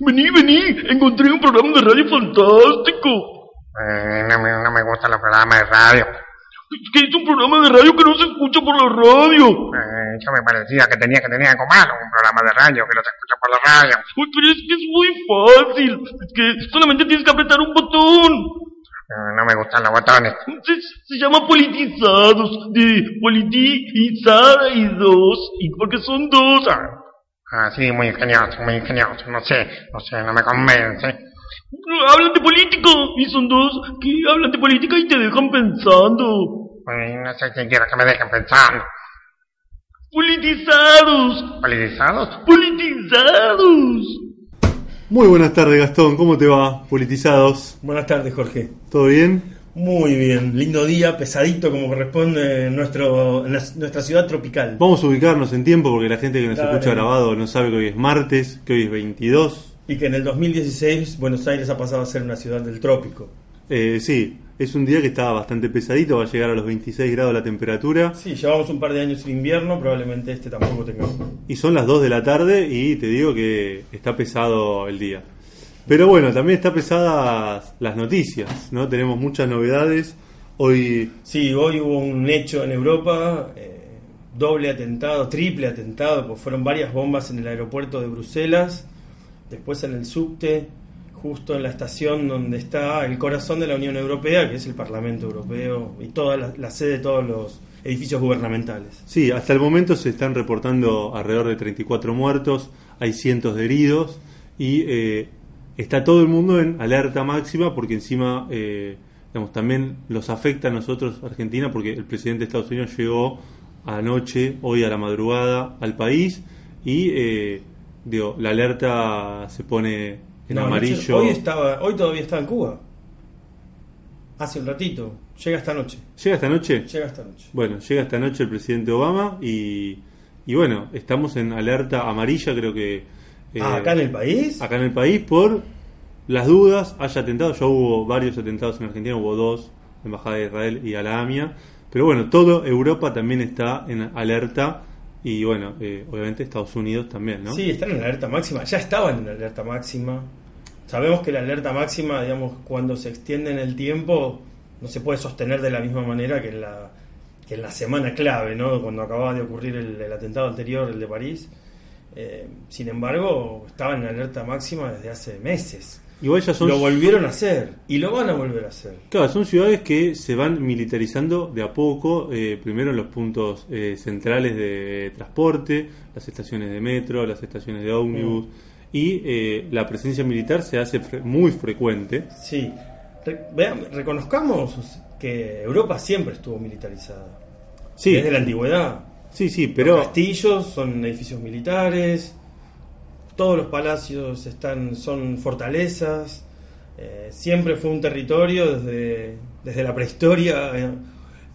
Vení, vení, encontré un programa de radio fantástico. Eh, no, me, no me gustan los programas de radio. Es que es un programa de radio que no se escucha por la radio. Eh, yo me parecía que tenía que tener algo malo, un programa de radio que no se escucha por la radio. Uy, pero es que es muy fácil. Es que solamente tienes que apretar un botón. Eh, no me gustan los botones. Se, se llama politizados, de politizada y dos, y porque son dos. Ah, sí, muy ingenioso, muy ingenioso. No sé, no sé, no me convence. Hablan de política, y son dos que hablan de política y te dejan pensando. Pues no sé qué quiero que me dejen pensando. Politizados, ¿Politizados? politizados. Muy buenas tardes, Gastón. ¿Cómo te va? Politizados. Buenas tardes, Jorge. ¿Todo bien? Muy bien, lindo día, pesadito como corresponde en, nuestro, en la- nuestra ciudad tropical. Vamos a ubicarnos en tiempo porque la gente que nos escucha grabado no sabe que hoy es martes, que hoy es 22. Y que en el 2016 Buenos Aires ha pasado a ser una ciudad del trópico. Eh, sí, es un día que está bastante pesadito, va a llegar a los 26 grados la temperatura. Sí, llevamos un par de años sin invierno, probablemente este tampoco tengamos. Y son las 2 de la tarde y te digo que está pesado el día. Pero bueno, también está pesadas las noticias, ¿no? Tenemos muchas novedades. Hoy Sí, hoy hubo un hecho en Europa, eh, doble atentado, triple atentado, pues fueron varias bombas en el aeropuerto de Bruselas, después en el subte, justo en la estación donde está el corazón de la Unión Europea, que es el Parlamento Europeo y toda la, la sede de todos los edificios gubernamentales. Sí, hasta el momento se están reportando alrededor de 34 muertos, hay cientos de heridos y eh, está todo el mundo en alerta máxima porque encima eh, digamos, también los afecta a nosotros, Argentina, porque el presidente de Estados Unidos llegó anoche, hoy a la madrugada, al país y eh, digo, la alerta se pone en No, amarillo. Hoy, estaba, hoy todavía está en Cuba. Hace un ratito. Llega esta noche. ¿Llega esta noche? Llega esta noche. Bueno, llega esta noche el presidente Obama y, y bueno, estamos en alerta amarilla, creo que... eh, Ah, ¿Acá en el país? acá en el país por las dudas, haya atentados, ya hubo varios atentados en Argentina, hubo dos, Embajada de Israel y a la AMIA, pero bueno, toda Europa también está en alerta y bueno, eh, obviamente Estados Unidos también, ¿no? Sí, están en la alerta máxima. Ya estaban en la alerta máxima. Sabemos que la alerta máxima, digamos, cuando se extiende en el tiempo, no se puede sostener de la misma manera que en la, que en la semana clave, ¿no? Cuando acababa de ocurrir el, el atentado anterior, el de París. Eh, sin embargo, estaban en alerta máxima desde hace meses. Igual ya son... Lo volvieron a hacer y lo van a volver a hacer. Claro, son ciudades que se van militarizando de a poco, eh, primero en los puntos eh, centrales de transporte, las estaciones de metro, las estaciones de ómnibus, y eh, la presencia militar se hace fre- muy frecuente. Sí. Re- vean, reconozcamos que Europa siempre estuvo militarizada. Sí, Desde la antigüedad. Sí, sí, Los pero castillos son edificios militares, todos los palacios están, son fortalezas, eh, siempre fue un territorio desde, desde la prehistoria, eh,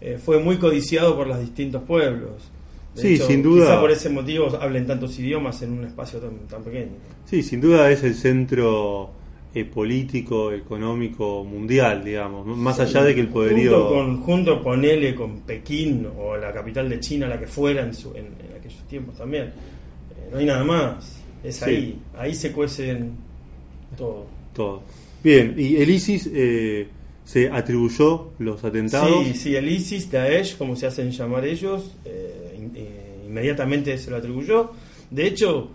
eh, fue muy codiciado por los distintos pueblos. De Sí, sin duda. Quizá por ese motivo hablen tantos idiomas en un espacio tan, tan pequeño. sí, sin duda es el centro eh, político, económico, mundial, digamos, más allá de que el poderío... Junto con, junto ponele con Pekín o la capital de China, la que fuera en, su- en- en aquellos tiempos también. Eh, no hay nada más. Es Sí. ahí. Ahí se cuecen todo. Todo. Bien, y el ISIS eh, se atribuyó los atentados. Sí, sí, el ISIS, Daesh, como se hacen llamar ellos, in- eh, inmediatamente se lo atribuyó. De hecho,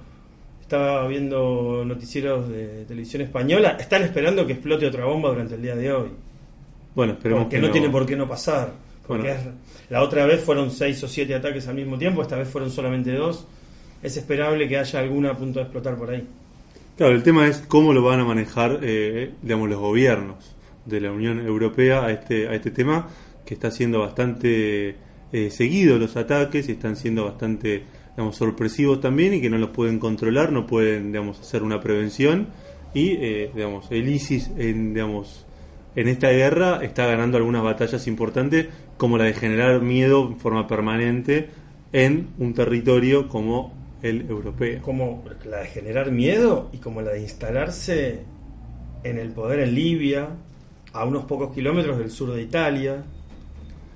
estaba viendo noticieros de televisión española, están esperando que explote otra bomba durante el día de hoy. Bueno, esperemos porque que no, tiene por qué no pasar. Porque Bueno. es- la otra vez fueron seis o siete ataques al mismo tiempo, esta vez fueron solamente dos. Es esperable que haya alguna a punto de explotar por ahí. Claro, el tema es cómo lo van a manejar, eh, digamos, los gobiernos de la Unión Europea a este, a este tema, que está siendo bastante eh, seguido los ataques y están siendo bastante, sorpresivos también y que no los pueden controlar, no pueden, digamos, hacer una prevención y, eh, digamos, el ISIS, en, digamos, en esta guerra está ganando algunas batallas importantes, como la de generar miedo en forma permanente en un territorio como el europeo. Como la de generar miedo y como la de instalarse en el poder en Libia, a unos pocos kilómetros del sur de Italia.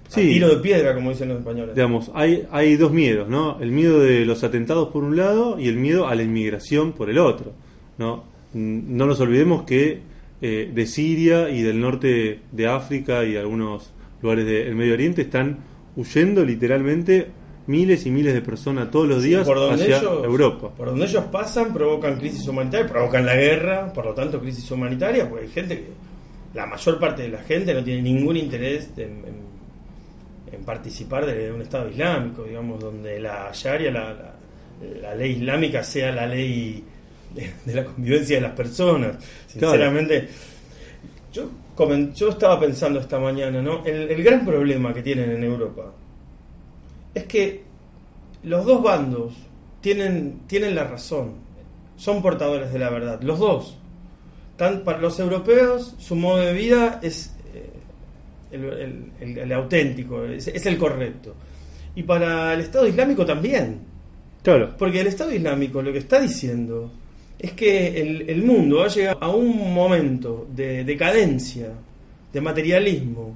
Sí. A tiro de piedra, como dicen los españoles. Digamos, hay, hay dos miedos, ¿no? El miedo de los atentados por un lado y el miedo a la inmigración por el otro, ¿no? mm, no nos olvidemos que eh, de Siria y del norte de África y algunos lugares del Medio Oriente están huyendo literalmente miles y miles de personas todos los Sí, días por donde hacia ellos, Europa. Por donde ellos pasan, provocan crisis humanitaria, provocan la guerra, por lo tanto crisis humanitaria, porque hay gente que, la mayor parte de la gente no tiene ningún interés en, en- en participar de un Estado islámico, digamos, donde la Sharia, la, la- la ley islámica sea la ley de, de la convivencia de las personas. Sinceramente, yo, comen- yo estaba pensando esta mañana, ¿no? El, el gran problema que tienen en Europa es que los dos bandos tienen, tienen la razón, son portadores de la verdad, los dos. Tan, para los europeos, su modo de vida es el, el- el- el auténtico, es, es el correcto. Y para el Estado Islámico también. Claro, Porque el Estado Islámico lo que está diciendo es que el, mundo ha llegado a un momento de decadencia, de materialismo,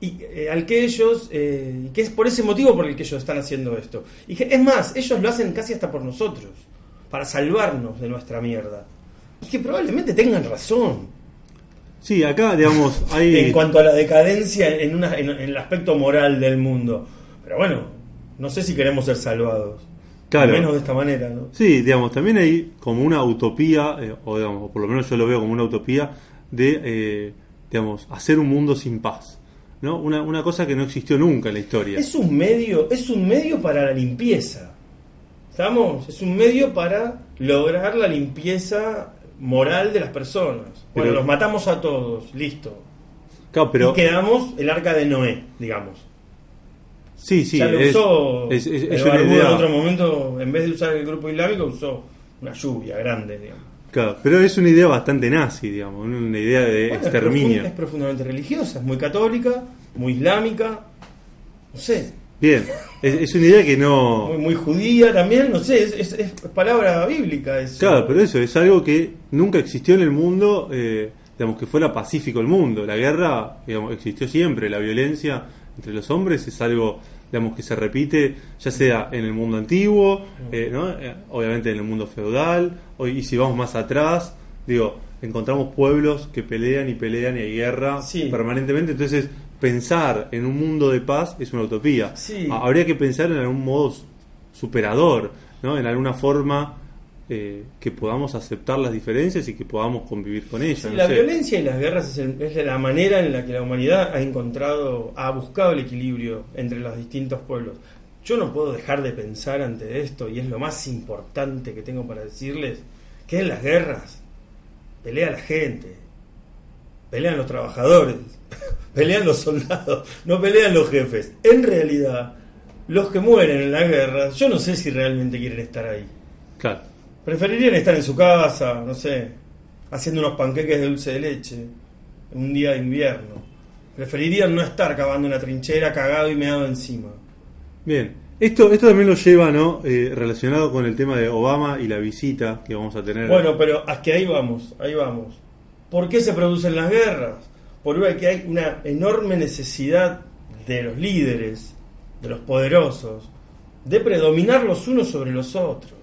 y eh, al que ellos, eh, que es por ese motivo por el que ellos están haciendo esto. Y que, es más, ellos lo hacen casi hasta por nosotros, para salvarnos de nuestra mierda. Y que probablemente tengan razón sí, acá, digamos, hay... en cuanto a la decadencia en, una, en, en el aspecto moral del mundo. Pero bueno, no sé si queremos ser salvados. Claro. Al menos de esta manera, ¿no? Sí, digamos, también hay como una utopía, eh, o digamos, o por lo menos yo lo veo como una utopía, de, eh, digamos, hacer un mundo sin paz. ¿no? Una, una cosa que no existió nunca en la historia. Es un medio, es un medio para la limpieza. ¿Estamos? Es un medio para lograr la limpieza moral de las personas. Bueno, Pero- los matamos a todos, listo. Claro, pero y quedamos el arca de Noé, digamos. sí, sí, ya lo es, usó es- es- una idea- en otro momento, en vez de usar el grupo islámico, usó una lluvia grande, digamos. claro, pero es una idea bastante nazi, digamos, una idea de Bueno, exterminio. Es profundamente religiosa, es muy católica, muy islámica, no sé, Bien, es, es una idea que no... muy, muy judía también, no sé, es, es- es palabra bíblica. eso. Claro, pero eso es algo que nunca existió en el mundo, eh, digamos que fuera pacífico el mundo. La guerra, digamos, existió siempre. La violencia entre los hombres es algo, digamos, que se repite, ya sea en el mundo antiguo, eh, ¿no? Eh, obviamente en el mundo feudal, o- y si vamos más atrás, digo, encontramos pueblos que pelean y pelean y hay guerra Sí. permanentemente. Entonces, pensar en un mundo de paz es una utopía. Sí. Habría que pensar en algún modo superador, ¿no? En alguna forma eh, que podamos aceptar las diferencias y que podamos convivir con ellas. Sí, no la sé. violencia y las guerras es, el- es la manera en la que la humanidad ha encontrado, ha buscado el equilibrio entre los distintos pueblos. Yo no puedo dejar de pensar ante esto, y es lo más importante que tengo para decirles, que en las guerras pelea la gente, pelean los trabajadores, pelean los soldados, no pelean los jefes. En realidad, los que mueren en las guerras, yo no sé si realmente quieren estar ahí. Claro. Preferirían estar en su casa, no sé, haciendo unos panqueques de dulce de leche en un día de invierno. Preferirían no estar cavando una trinchera cagado y meado encima. Bien. Esto, esto también lo lleva, ¿no? Eh, relacionado con el tema de Obama y la visita que vamos a tener. Bueno, pero hasta que ahí vamos, ahí vamos. ¿Por qué se producen las guerras? Porque hay una enorme necesidad de los líderes, de los poderosos, de predominar los unos sobre los otros.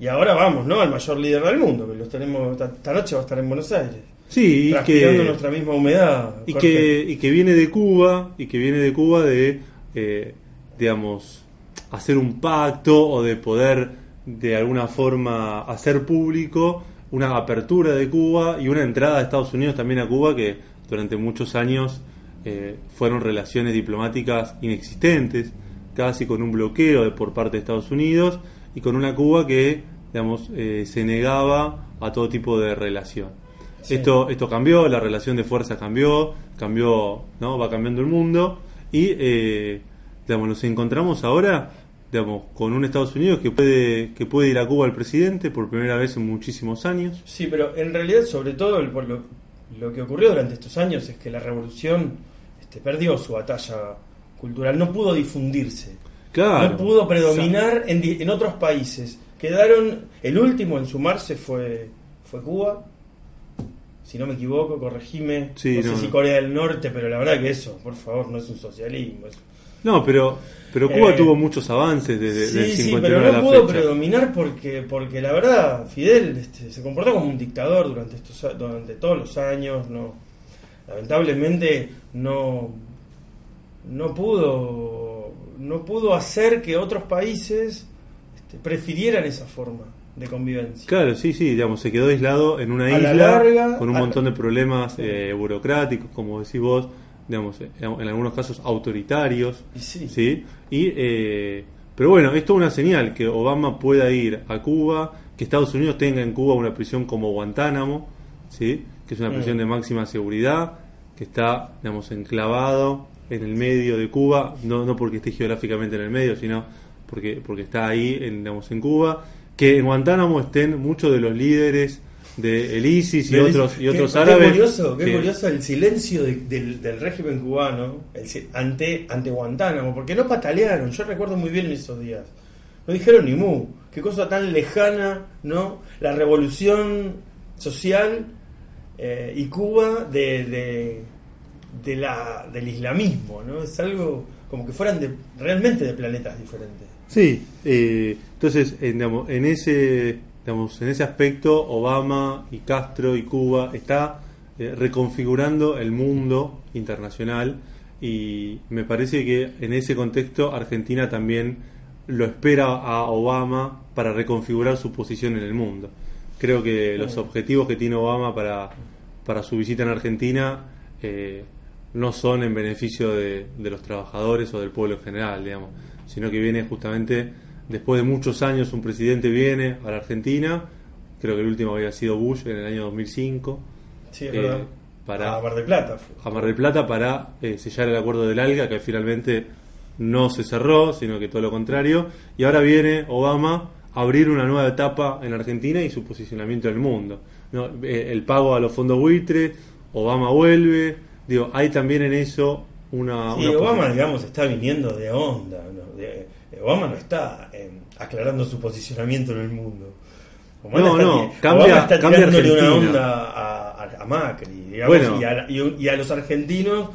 Y ahora vamos, ¿no? Al mayor líder del mundo, que los tenemos, esta, noche va a estar en Buenos Aires. sí, y que, nuestra misma humedad. y Jorge. que, y que viene de Cuba, y que viene de Cuba de, eh, digamos, hacer un pacto o de poder de alguna forma hacer público una apertura de Cuba y una entrada de Estados Unidos también a Cuba que durante muchos años eh, fueron relaciones diplomáticas inexistentes, casi con un bloqueo de, por parte de Estados Unidos y con una Cuba que, digamos, eh, se negaba a todo tipo de relación. Sí. Esto, esto cambió, la relación de fuerza cambió, cambió, ¿no? Va cambiando el mundo y, eh, digamos, nos encontramos ahora, digamos, con un Estados Unidos que puede, que puede ir a Cuba el presidente por primera vez en muchísimos años. Sí, pero en realidad, sobre todo, el- por lo, lo que ocurrió durante estos años es que la revolución este, perdió su batalla cultural, no pudo difundirse, Claro. no pudo predominar en, otros países. Quedaron, el último en sumarse fue, fue Cuba, si no me equivoco, corregime, Sí, no, sé no. si Corea del Norte, pero la verdad que eso, por favor, no es un socialismo, es No, pero, pero Cuba Eh, tuvo muchos avances desde Sí, sí, 59 pero a no la pudo fecha. predominar porque, porque la verdad, Fidel este, se comportó como un dictador durante, estos, durante todos los años. No, lamentablemente no, no pudo no pudo hacer que otros países este, prefirieran esa forma de convivencia. Claro, sí, sí, digamos, se quedó aislado en una A la isla larga, con un montón de problemas eh, burocráticos, como decís vos, digamos, eh, en algunos casos autoritarios. ¿sí? Y, eh, pero bueno, esto es una señal que Obama pueda ir a Cuba, que Estados Unidos tenga en Cuba una prisión como Guantánamo, ¿sí? Que es una prisión Mm. de máxima seguridad, que está, digamos, enclavado en el medio de Cuba, no, no porque esté geográficamente en el medio, sino porque, porque está ahí, en, digamos, en Cuba, que en Guantánamo estén muchos de los líderes del ISIS y otros y qué- otros qué árabes. curioso, qué que- curioso el silencio de- del, del régimen cubano el ante, ante Guantánamo, porque no patalearon, yo recuerdo muy bien en esos días. No dijeron ni mu, qué cosa tan lejana, ¿no? La revolución social eh, y Cuba de, de, de la, del islamismo, ¿no? Es algo como que fueran de, realmente de planetas diferentes. Sí, eh, entonces en, digamos, en ese digamos, en ese aspecto Obama y Castro y Cuba está eh, reconfigurando el mundo internacional y me parece que en ese contexto Argentina también lo espera a Obama para reconfigurar su posición en el mundo. Creo que los objetivos que tiene Obama para, para su visita en Argentina eh, no son en beneficio de, de los trabajadores o del pueblo en general, digamos, sino que viene justamente después de muchos años un presidente viene a la Argentina, creo que el último había sido Bush en el año 2005, Sí, es Eh, verdad. para- A Mar del Plata. a Mar del Plata para eh, sellar el acuerdo del ALGA, que finalmente no se cerró, sino que todo lo contrario. Y ahora viene Obama a abrir una nueva etapa en Argentina y su posicionamiento en el mundo. ¿no? Eh, el pago a los fondos buitre, Obama vuelve. Digo, hay también en eso una. Sí, una Obama, digamos, está viniendo de onda. ¿no? De- Obama no está eh, aclarando su posicionamiento en el mundo. Obama No, está no, cambia- Obama está cambia tirándole una onda a, a- a Macri, digamos, Bueno. y, a, la- y- y a los argentinos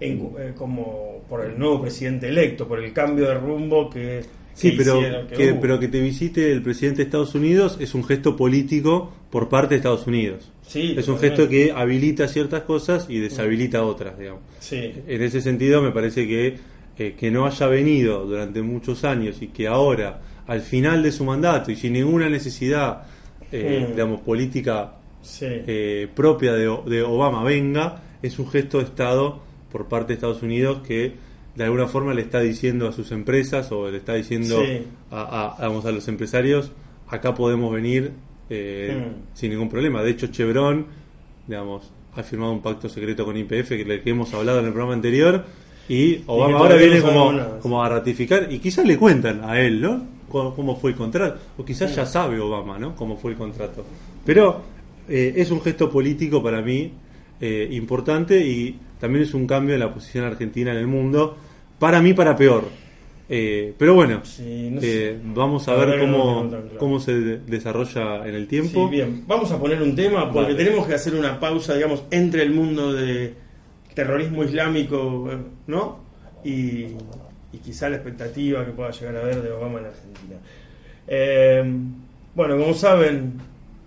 en- eh, como por el nuevo presidente electo, por el cambio de rumbo que, Sí, que pero hicieron, que, pero que te visite el presidente de Estados Unidos es un gesto político por parte de Estados Unidos. Sí, es un gesto que habilita ciertas cosas y deshabilita otras, digamos. Sí. En ese sentido, me parece que eh, que no haya venido durante muchos años y que ahora, al final de su mandato y sin ninguna necesidad, eh, Mm. digamos, política Sí. eh, propia de, Obama venga, es un gesto de Estado por parte de Estados Unidos que de alguna forma le está diciendo a sus empresas o le está diciendo Sí. a, a- vamos, a los empresarios, acá podemos venir eh, Mm. sin ningún problema. De hecho, Chevron, digamos, ha firmado un pacto secreto con IPF que, que hemos hablado en el programa anterior y Obama ahora viene como, como a ratificar y quizás le cuentan a él, ¿no? Cómo, cómo fue el contrato. O quizás ya sabe Obama, ¿no? Cómo fue el contrato. Pero eh, es un gesto político para mí eh, importante y también es un cambio en la posición argentina en el mundo. Para mí, para peor. Eh, pero bueno, Sí, no sé. vamos a ver no cómo, claro. cómo se de- desarrolla en el tiempo. Sí, bien. Vamos a poner un tema porque Vale. tenemos que hacer una pausa, digamos, entre el mundo de terrorismo islámico, ¿no? Y, y quizá la expectativa que pueda llegar a ver de Obama en Argentina. Eh, bueno, como saben,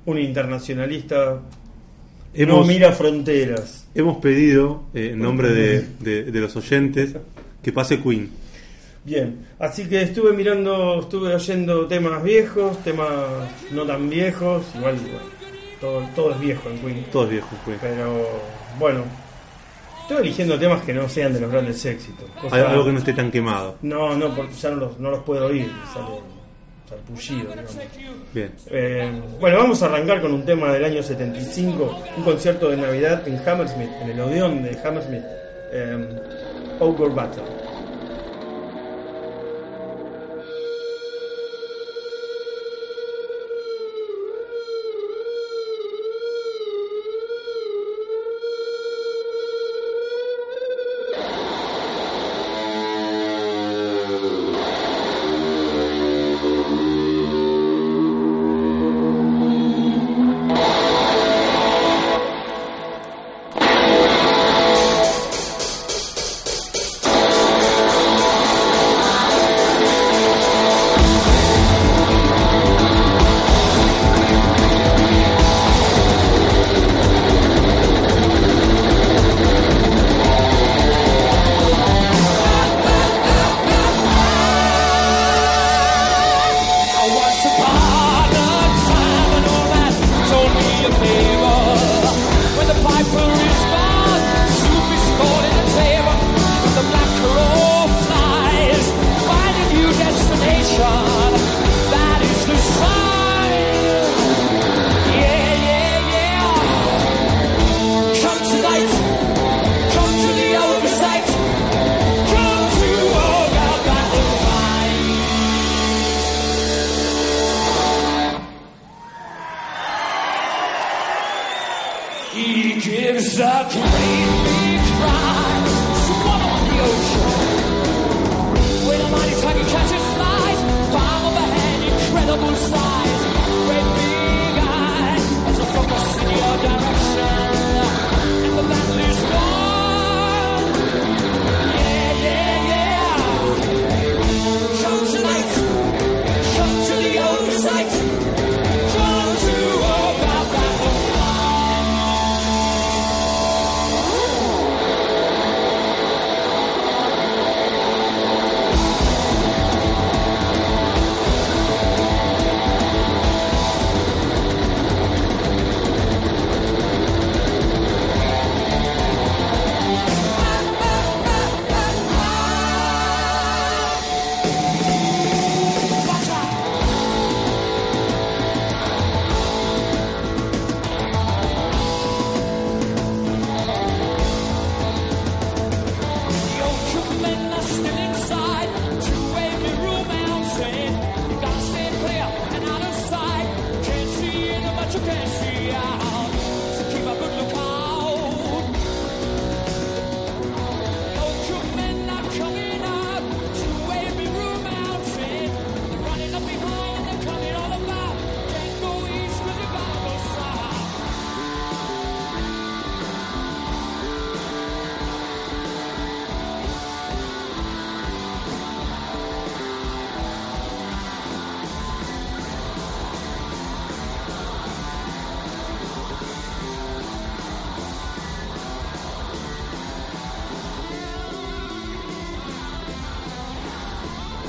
un internacionalista Hemos- no mira fronteras. Hemos pedido, eh, en nombre de, de- de los oyentes, que pase Queen. Bien, así que estuve mirando, estuve oyendo temas viejos, temas no tan viejos, igual bueno, todo, todo es viejo en Queen. Todos viejos, Queen. Pero bueno, estoy eligiendo temas que no sean de los grandes éxitos. Cosa- Algo que no esté tan quemado. no, no, porque ya no los, no los puedo oír, sale sarpullido, digamos. Bien. Eh, bueno, vamos a arrancar con un tema del año 75, un concierto de Navidad en Hammersmith, en el Odeón de Hammersmith, eh, Ogre Battle.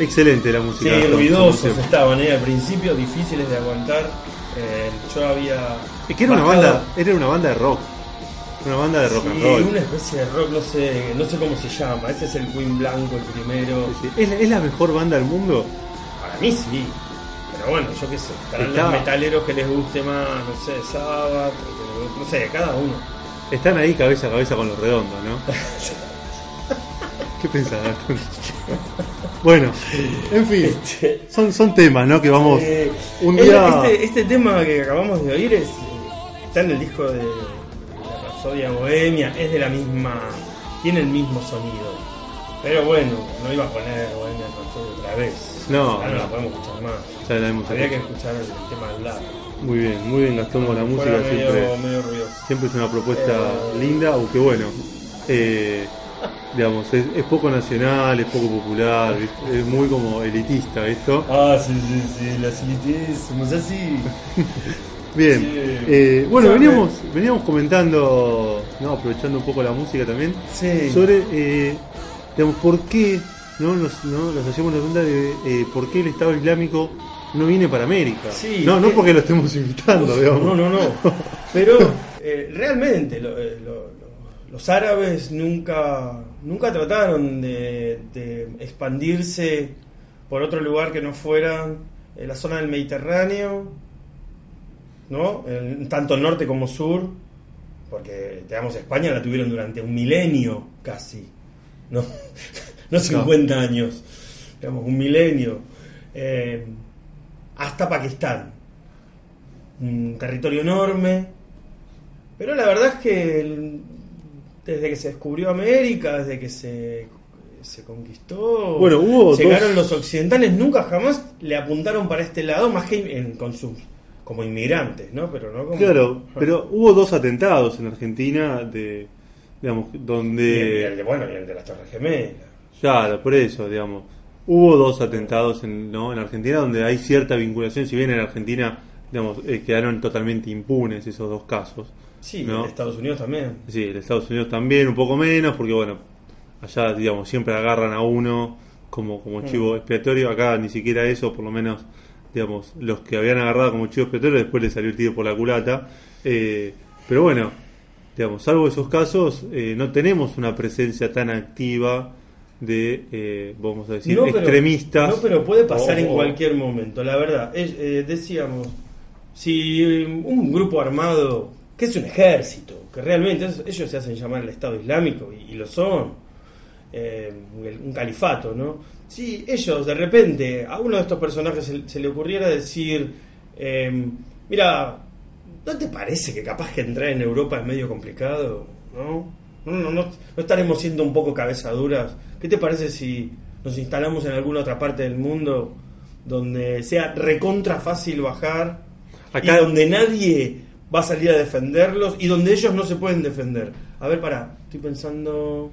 Excelente la música. Sí, ruidosos estaban, ¿eh? al principio, difíciles de aguantar. Eh, yo había. Es que era una banda, era una banda de rock. Una banda de rock and Sí, roll. una especie de rock, no sé, no sé cómo se llama. Ese es el Queen Blanco, el primero. Sí, sí. ¿Es, la- es la mejor banda del mundo? Para mí sí. Pero bueno, yo qué sé. Estarán los metaleros que les guste más, no sé, Sabbath, no sé, cada uno. Están ahí cabeza a cabeza con los redondos, ¿no? ¿Qué pensás? Bueno, en fin, Este, son, son temas, ¿no? Que vamos eh, un el- día... este, este tema que acabamos de oír es, está en el disco de la Rapsodia Bohemia, es de la misma. tiene el mismo sonido. Pero bueno, no iba a poner Bohemia Rhapsody otra vez. No, Ya no no. la podemos escuchar más. Ya la hemos Habría que escuchar el tema al lado. Muy bien, muy bien Gastón con la música, medio, siempre, medio siempre es una propuesta Eh. linda, aunque bueno, eh, digamos, es, es poco nacional, es poco popular, es muy como elitista esto. Ah, sí, sí, sí, las élites somos así. Bien, Sí. eh, bueno, veníamos, veníamos comentando, ¿no? aprovechando un poco la música también, Sí. sobre, eh, digamos, por qué, ¿no? Nos, ¿no? nos hacemos la pregunta de eh, por qué el Estado Islámico no viene para América. Sí, no, no que- porque lo estemos invitando, digamos. No, no, no. Pero eh, realmente lo- eh, lo- lo- los árabes nunca, nunca trataron de, de expandirse por otro lugar que no fuera eh, la zona del Mediterráneo, ¿no? En- tanto norte como sur, porque digamos España la tuvieron durante un milenio casi, no, no 50 años, digamos un milenio, eh, hasta Pakistán un territorio enorme. Pero la verdad es que el- desde que se descubrió América, desde que se, se conquistó, Bueno, hubo llegaron dos- los occidentales, nunca jamás le apuntaron para este lado, más que en- con sus como inmigrantes, ¿no? Pero no como Claro, pero hubo dos atentados en Argentina de, digamos, y el, y el donde... de, bueno, y el de las Torres Gemelas. Claro, por eso, digamos. Hubo dos atentados en, ¿no? en Argentina donde hay cierta vinculación, si bien en Argentina, digamos, eh, quedaron totalmente impunes esos dos casos. Sí, ¿no? en Estados Unidos también. Sí, en Estados Unidos también, un poco menos, porque bueno, allá, digamos, siempre agarran a uno como, como chivo expiatorio. Acá ni siquiera eso, por lo menos, digamos, los que habían agarrado como chivo expiatorio, después les salió el tiro por la culata. Eh, pero bueno, digamos, salvo esos casos, eh, no tenemos una presencia tan activa de, eh, vamos a decir, No, pero- extremistas. No, pero puede pasar en cualquier momento, la verdad. Es- eh, decíamos, si un grupo armado, que es un ejército, que realmente es- ellos se hacen llamar el Estado Islámico, y, y lo son, eh, un califato, ¿no? Si ellos de repente a uno de estos personajes se, se le ocurriera decir, eh, mira, ¿No te parece que capaz que entrar en Europa es medio complicado? ¿No? ¿No, no, no, no estaremos siendo un poco cabezaduras? ¿Qué te parece si nos instalamos en alguna otra parte del mundo donde sea recontra fácil bajar Acá- y donde nadie va a salir a defenderlos y donde ellos no se pueden defender? A ver, pará, estoy pensando...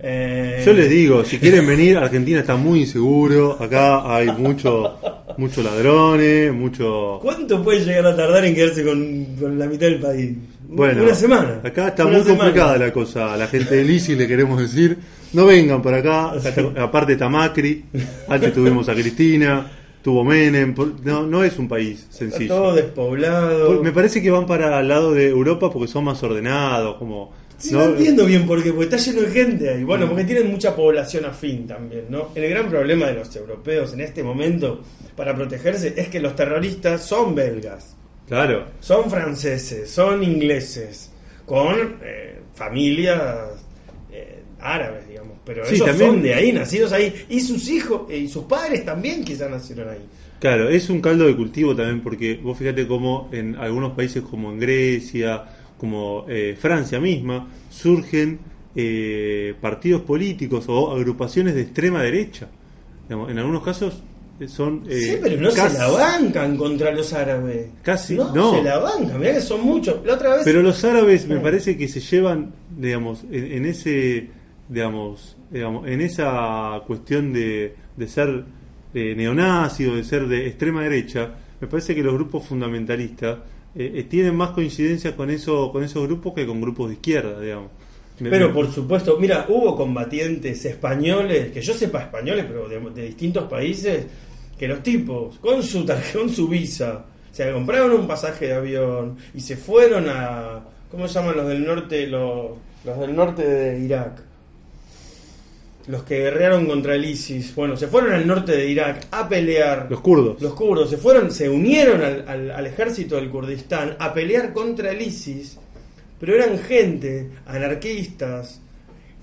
eh, Yo les digo, si quieren venir, Argentina está muy inseguro. Acá hay mucho, muchos ladrones, mucho. ¿Cuánto puede llegar a tardar en quedarse con, con la mitad del país? Bueno, una semana. Acá está muy semana. complicada la cosa. A la gente de Lisi le queremos decir, no vengan para acá. Aparte está Macri, antes tuvimos a Cristina, tuvo Menem. No, no es un país sencillo. todo despoblado. Me parece que van para el lado de Europa porque son más ordenados, como... Sí, no, entiendo bien por qué, porque está lleno de gente ahí. Bueno, porque tienen mucha población afín también, ¿no? El gran problema de los europeos en este momento para protegerse es que los terroristas son belgas, Claro. son franceses, son ingleses, con eh, familias árabes, digamos. Pero Sí, ellos también- son de ahí, nacidos ahí. Y sus hijos eh, y sus padres también quizás nacieron ahí. Claro, es un caldo de cultivo también porque vos fíjate cómo en algunos países como en Grecia, como eh, Francia misma, surgen eh, partidos políticos o agrupaciones de extrema derecha. Digamos, en algunos casos eh, son... eh, sí, pero no casi- se la bancan contra los árabes. Casi, no. no. se la bancan, mirá que son muchos. La otra vez. Pero los árabes me parece que se llevan, digamos, en, en ese, digamos, digamos, en esa cuestión de, de ser eh, neonazi o de ser de extrema derecha, me parece que los grupos fundamentalistas eh, eh, tienen más coincidencia con eso, con esos grupos que con grupos de izquierda, digamos. Pero por supuesto, mira, hubo combatientes españoles, que yo sepa españoles, pero de, de distintos países, que los tipos, con su tarjeta, con su visa, se compraron un pasaje de avión y se fueron a. ¿Cómo se llaman los del norte? Los, los del norte de Irak. Los que guerrearon contra el ISIS. Bueno, se fueron al norte de Irak a pelear. los kurdos. Los kurdos se fueron, se unieron al, al- al ejército del Kurdistán a pelear contra el ISIS, pero eran gente, anarquistas,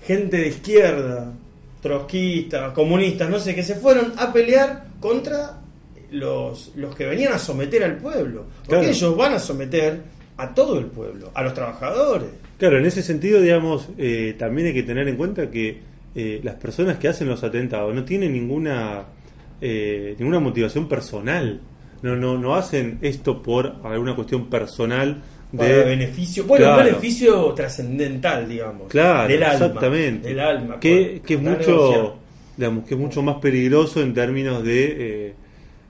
gente de izquierda, trotskistas, comunistas, no sé, que se fueron a pelear contra los, los que venían a someter al pueblo. Porque Claro. ellos van a someter a todo el pueblo, a los trabajadores. Claro, en ese sentido, digamos, eh, también hay que tener en cuenta que eh, las personas que hacen los atentados no tienen ninguna eh, ninguna motivación personal. No, no, no hacen esto por alguna cuestión personal Para de beneficio, bueno, un beneficio trascendental, digamos. Claro, del alma. exactamente. Del alma. que, que es mucho, digamos, que es mucho más peligroso en términos de, eh,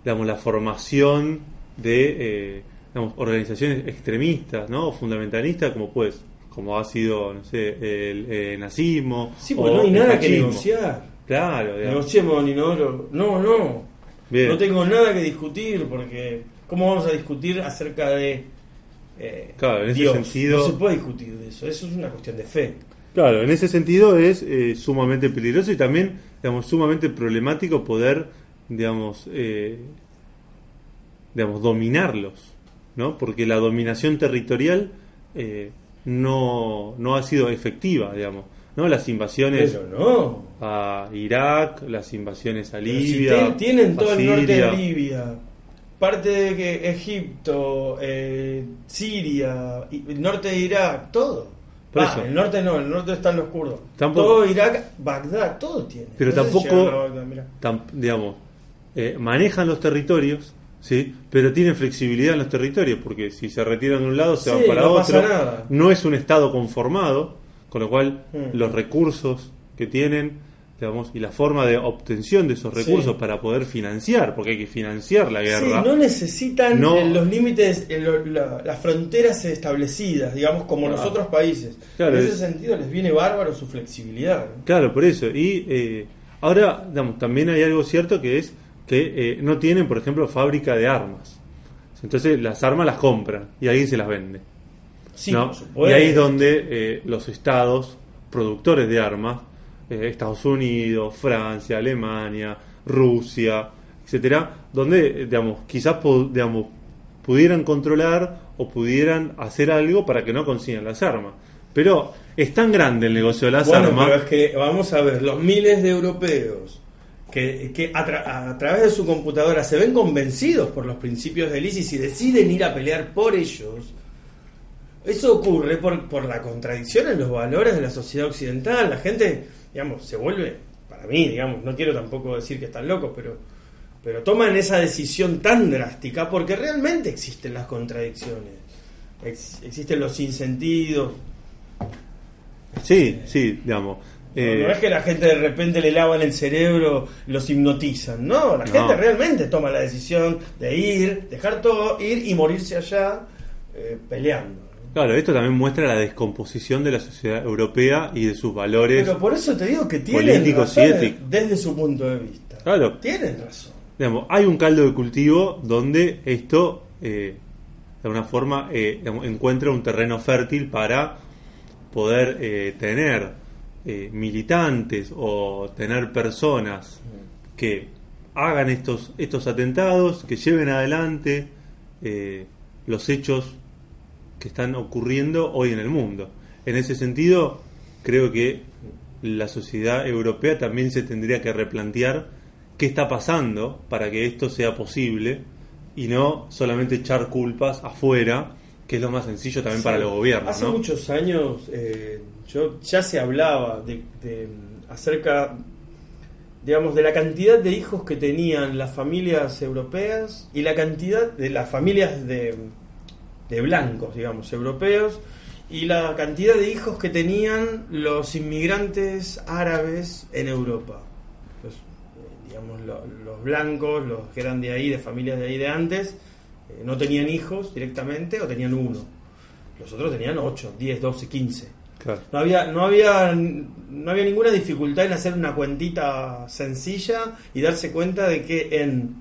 digamos, la formación de, eh, digamos, organizaciones extremistas, ¿no? O fundamentalistas, como pues, como ha sido, no sé, el, eh, nazismo. Sí, o porque no hay el nada que negociar. Claro, digamos. Negociemos, Ninoro. No, no. Bien. No tengo nada que discutir porque ¿cómo vamos a discutir acerca de eh, Claro, en ese Dios? sentido- No se puede discutir de eso. Eso es una cuestión de fe. Claro, en ese sentido es eh, sumamente peligroso y también, digamos, sumamente problemático poder, digamos, eh, digamos, dominarlos, ¿no? Porque la dominación territorial eh, no, no ha sido efectiva, digamos, ¿no? Las invasiones no. a Irak, las invasiones a si Libia, te- tienen todo el norte de Libia, parte de que Egipto, eh, Siria, el norte de Irak, todo. Ah, el norte no, el norte están los kurdos. Tampoco- Todo Irak, Bagdad, todo tiene. Pero tampoco- tam- digamos, eh, manejan los territorios, ¿sí? pero tienen flexibilidad en los territorios, porque si se retiran de un lado, se Sí, van para no otro. No es un Estado conformado, con lo cual Mm. los recursos que tienen, digamos, y la forma de obtención de esos Sí. recursos para poder financiar, porque hay que financiar la Sí, guerra. no necesitan No. eh, los límites, lo- la- las fronteras establecidas, digamos, como los Claro. otros países. Claro, en ese es- sentido les viene bárbaro su flexibilidad. ¿no? Claro, por eso. Y eh, ahora, digamos, también hay algo cierto que es que eh, no tienen, por ejemplo, fábrica de armas. Entonces las armas las compran y alguien se las vende. Sí. Y ahí es donde eh, los estados productores de armas, eh, Estados Unidos, Francia, Alemania, Rusia, etcétera, donde digamos quizás digamos pudieran controlar o pudieran hacer algo para que no consigan las armas. Pero es tan grande el negocio de las Bueno, armas. pero es que vamos a ver, los miles de europeos que, a, tra- a través de su computadora se ven convencidos por los principios del ISIS y deciden ir a pelear por ellos, Eso ocurre por, por la contradicción en los valores de la sociedad occidental. La gente, digamos, se vuelve, para mí, digamos, no quiero tampoco decir que están locos, pero, pero toman esa decisión tan drástica porque realmente existen las contradicciones. Ex- existen los sinsentidos. Sí, sí, digamos. Eh, no es que la gente de repente le lavan el cerebro, los hipnotizan. No, la No. gente realmente toma la decisión de ir, dejar todo, ir y morirse allá eh, peleando. Claro, esto también muestra la descomposición de la sociedad europea y de sus valores. Pero por eso te digo que tienen razón desde su punto de vista. Claro. Tienen razón. Digamos, hay un caldo de cultivo donde esto, eh, de alguna forma, eh, encuentra un terreno fértil para poder eh, tener eh, militantes o tener personas que hagan estos, estos atentados, que lleven adelante eh, los hechos que están ocurriendo hoy en el mundo. En ese sentido, creo que la sociedad europea también se tendría que replantear qué está pasando para que esto sea posible y no solamente echar culpas afuera, que es lo más sencillo también para los gobiernos. Hace ¿no? muchos años eh, yo ya se hablaba de, acerca, digamos, de la cantidad de hijos que tenían las familias europeas y la cantidad de las familias de, de blancos, digamos, europeos y la cantidad de hijos que tenían los inmigrantes árabes en Europa. Eh, digamos, lo- los blancos, los que eran de ahí, de familias de ahí de antes, eh, no tenían hijos directamente o tenían uno. Los otros tenían 8, 10, 12, 15. Claro. No había, no había, no había ninguna dificultad en hacer una cuentita sencilla y darse cuenta de que en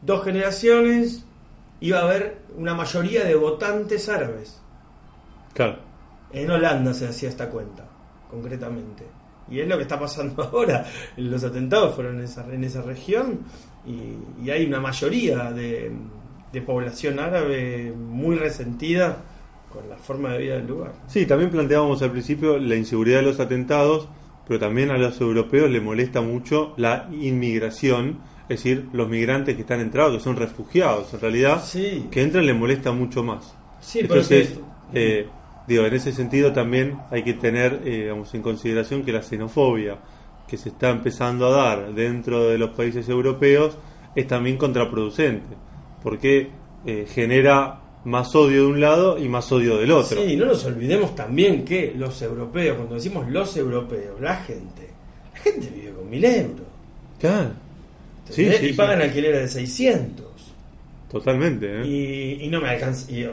dos generaciones iba a haber una mayoría de votantes árabes. Claro. En Holanda se hacía esta cuenta, concretamente. Y es lo que está pasando ahora. Los atentados fueron en esa, en esa región y, y hay una mayoría de, de población árabe muy resentida con la forma de vida del lugar. Sí, también planteábamos al principio la inseguridad de los atentados, pero también a los europeos les molesta mucho la inmigración, es decir, los migrantes que están entrados, que son refugiados, en realidad, Sí. que entran les molesta mucho más. Sí, Entonces, es eh, digo, en ese sentido también hay que tener eh, digamos, en consideración que la xenofobia que se está empezando a dar dentro de los países europeos es también contraproducente, porque eh, genera más odio de un lado y más odio del otro. Sí, no nos olvidemos también que los europeos, cuando decimos los europeos, la gente, la gente vive con mil euros. Claro. Sí, sí, y sí. pagan alquileres de 600. Totalmente. ¿eh? Y, y no me alcanza. Y,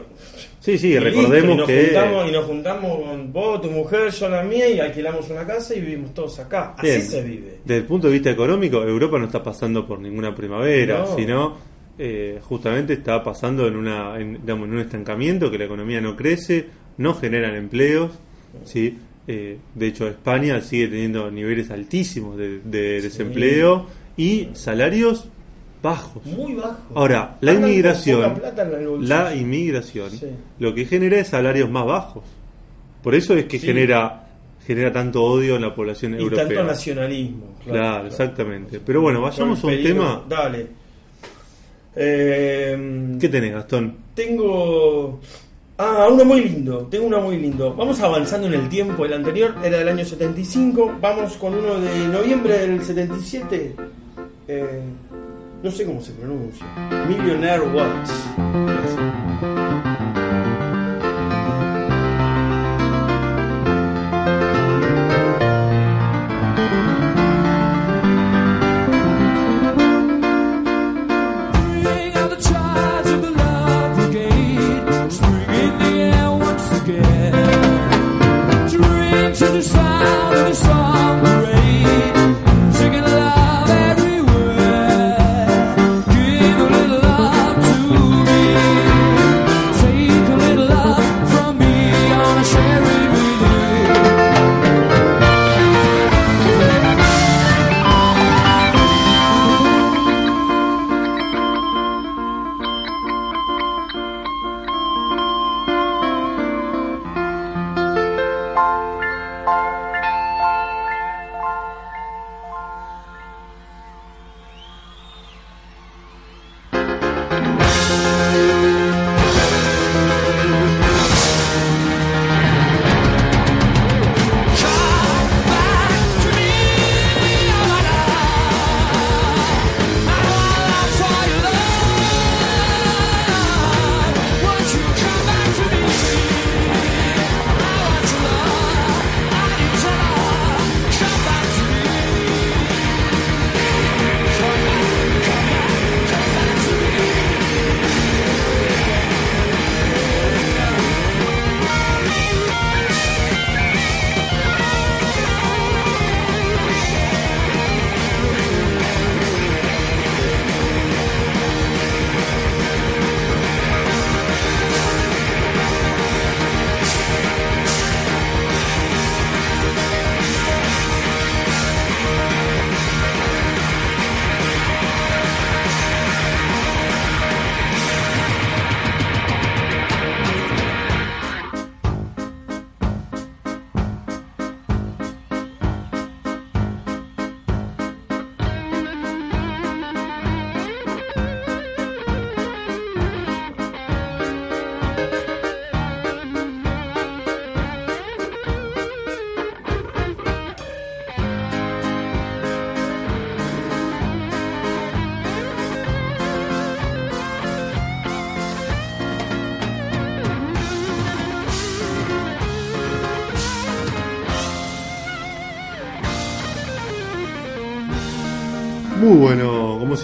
sí, sí, y recordemos y nos que... Juntamos, y nos juntamos con vos, tu mujer, yo la mía, y alquilamos una casa y vivimos todos acá. Así Bien. se vive. Desde el punto de vista económico, Europa no está pasando por ninguna primavera, No. sino eh, justamente está pasando en, una, en, digamos, en un estancamiento, que la economía no crece, no generan empleos. ¿sí? Eh, de hecho, España sigue teniendo niveles altísimos de, de desempleo y salarios bajos. Muy bajo. Ahora, la Andan inmigración, la inmigración, Sí. lo que genera es salarios más bajos. Por eso es que Sí. genera genera tanto odio en la población y europea. tanto nacionalismo. Claro, exactamente. Pero bueno, vayamos a un peligro. tema. Dale. Eh, ¿Qué tenés, Gastón? Tengo. Ah, uno muy lindo. Tengo uno muy lindo. Vamos avanzando en el tiempo. El anterior era del año 75. Vamos con uno de noviembre del 77. Eh, no sé cómo se pronuncia. Millionaire Watts.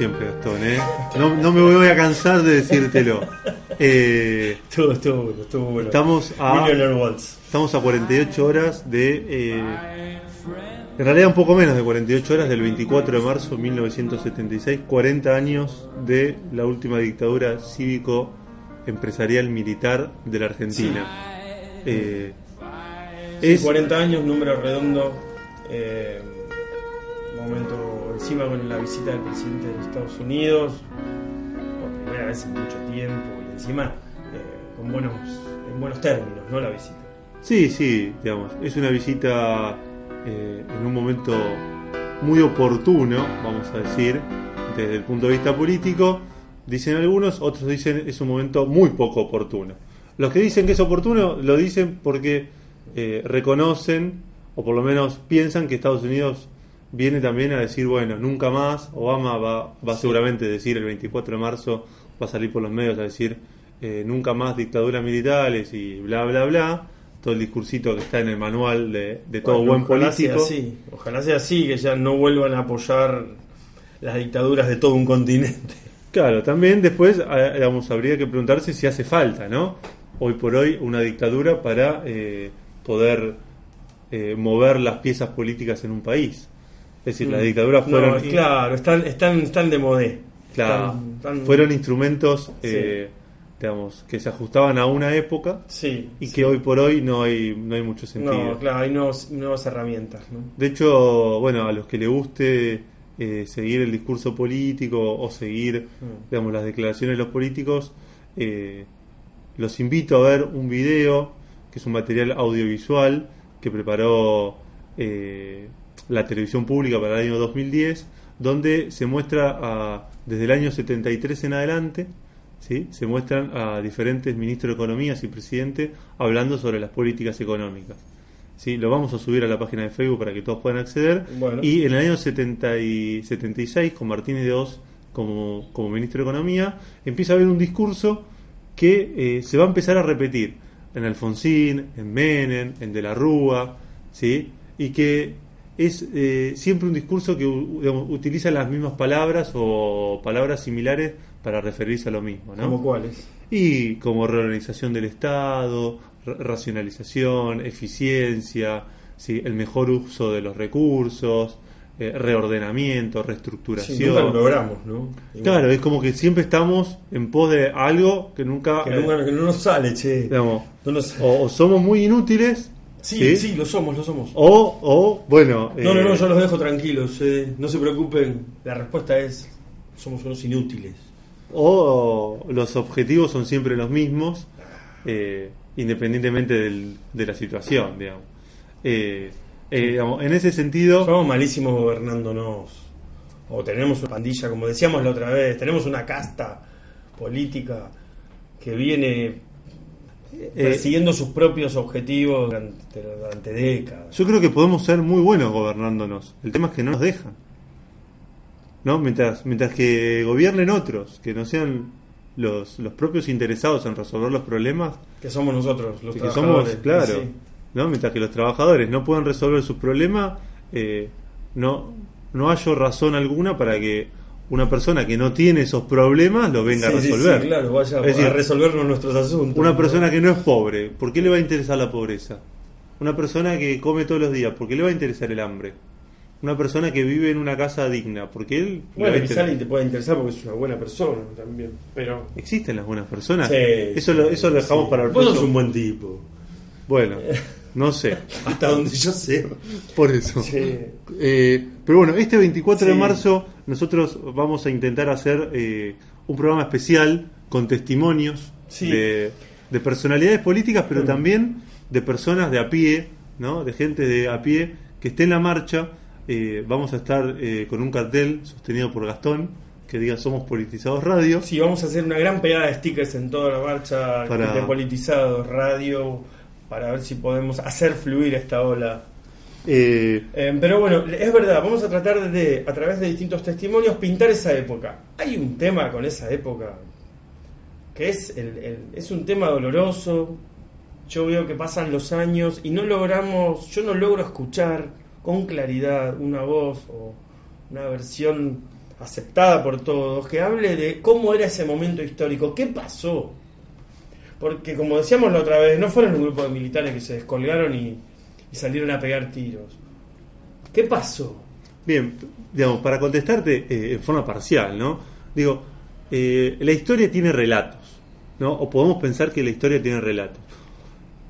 Siempre, Gastón. ¿eh? No, no me voy a cansar de decírtelo. Eh, Estuvo, estuvo bueno, estuvo bueno. estamos a estamos a 48 horas de eh, en realidad un poco menos de 48 horas del 24 de marzo de 1976, 40 años de la última dictadura cívico empresarial militar de la Argentina. Eh, es 40 años, número redondo. eh, momento encima con la visita del presidente de los Estados Unidos. Por primera vez en mucho tiempo. Y encima eh, con buenos, en buenos términos, ¿no? La visita. Sí, sí, digamos, es una visita eh, en un momento muy oportuno, vamos a decir, desde el punto de vista político. Dicen algunos, otros dicen es un momento muy poco oportuno. Los que dicen que es oportuno lo dicen porque eh, reconocen, o por lo menos piensan que Estados Unidos viene también a decir, bueno, nunca más, Obama va, va seguramente a decir el 24 de marzo, va a salir por los medios a decir, eh, nunca más dictaduras militares y bla, bla, bla todo el discursito que está en el manual de, de todo Bueno, buen ojalá político. Sea así, ojalá sea así, que ya no vuelvan a apoyar las dictaduras de todo un continente. Claro, también después digamos, habría que preguntarse si hace falta, ¿no? Hoy por hoy una dictadura para eh, poder eh, mover las piezas políticas en un país. Es decir, las dictaduras fueron, Mm. No, claro, están, están, están de modé. claro, Están- están- fueron instrumentos eh, digamos, que se ajustaban a una época Sí. y sí. que hoy por hoy no hay, no hay mucho sentido. No, claro, hay nuevos- nuevas herramientas, ¿no? De hecho, bueno, a los que le guste eh, seguir el discurso político o seguir, Mm. digamos, las declaraciones de los políticos, eh, los invito a ver un video que es un material audiovisual que preparó eh, la televisión pública para el año 2010, donde se muestra a- desde el año 73 en adelante, ¿sí? se muestran a diferentes ministros de Economía y presidente hablando sobre las políticas económicas. ¿sí? Lo vamos a subir a la página de Facebook para que todos puedan acceder. Bueno. Y en el año 70 y 76, con Martínez de Oz como, como ministro de Economía, empieza a haber un discurso que eh, se va a empezar a repetir en Alfonsín, en Menem, en De la Rúa, ¿sí? y que es eh, siempre un discurso que digamos, utiliza las mismas palabras o palabras similares para referirse a lo mismo. ¿no? ¿Como cuáles? Y como reorganización del Estado, ra- racionalización, eficiencia, ¿sí? el mejor uso de los recursos, eh, reordenamiento, Sí, reestructuración. nunca lo logramos, ¿no? Claro, es como que siempre estamos en pos de algo que nunca... Que, eh, nunca- que no nos sale, che. digamos, No nos- o, o somos muy inútiles, Sí, sí, lo somos, lo somos. o, o, bueno... No, no, eh, no, yo los dejo tranquilos, eh. no se preocupen. La respuesta es, somos unos inútiles. o los objetivos son siempre los mismos, eh, independientemente del- de la situación, digamos. Eh, eh, digamos, En ese sentido, Somos malísimos gobernándonos. O tenemos una pandilla, como decíamos la otra vez, tenemos una casta política que viene eh, persiguiendo sus propios objetivos durante, durante décadas. yo creo que podemos ser muy buenos gobernándonos. El tema es que no nos dejan. ¿No? Mientras, mientras que gobiernen otros, que no sean los, los propios interesados en resolver los problemas, Que somos nosotros, los que trabajadores. somos, claro, Sí. ¿no? Mientras que los trabajadores no puedan resolver sus problemas, eh, no, no hallo razón alguna para que una persona que no tiene esos problemas lo venga Sí, a resolver. sí, claro, vaya Es decir, a resolvernos nuestros asuntos. una persona que no es pobre, ¿por qué le va a interesar la pobreza? Una persona que come todos los días, ¿por qué le va a interesar el hambre? Una persona que vive en una casa digna, ¿por qué él le Bueno, a quizá alguien te puede interesar porque es una buena persona también. Pero. ¿Existen las buenas personas? Eso, lo, eso lo dejamos para el Vos sos un buen tipo. Bueno, no sé. Hasta donde yo sé. Por eso. Sí. Eh, pero bueno, este 24 de marzo nosotros vamos a intentar hacer eh, un programa especial con testimonios Sí. de, de personalidades políticas, pero Mm. también de personas de a pie, ¿no? de gente de a pie que esté en la marcha. Eh, vamos a estar eh, con un cartel sostenido por Gastón que diga Somos Politizados Radio. Sí, vamos a hacer una gran pegada de stickers en toda la marcha Para- de politizados, radio, para ver si podemos hacer fluir esta ola. Eh, Eh, pero bueno, es verdad, vamos a tratar de, a través de distintos testimonios, pintar esa época. Hay un tema con esa época que es, el, el- es un tema doloroso. Yo veo que pasan los años y no logramos, yo no logro escuchar con claridad una voz o una versión aceptada por todos, que hable de cómo era ese momento histórico, qué pasó. Porque como decíamos la otra vez, no fueron un grupo de militares que se descolgaron y, salieron a pegar tiros. ¿Qué pasó? Bien, digamos, para contestarte eh, en forma parcial, ¿no? Digo, eh, la historia tiene relatos, ¿no? O podemos pensar que la historia tiene relatos.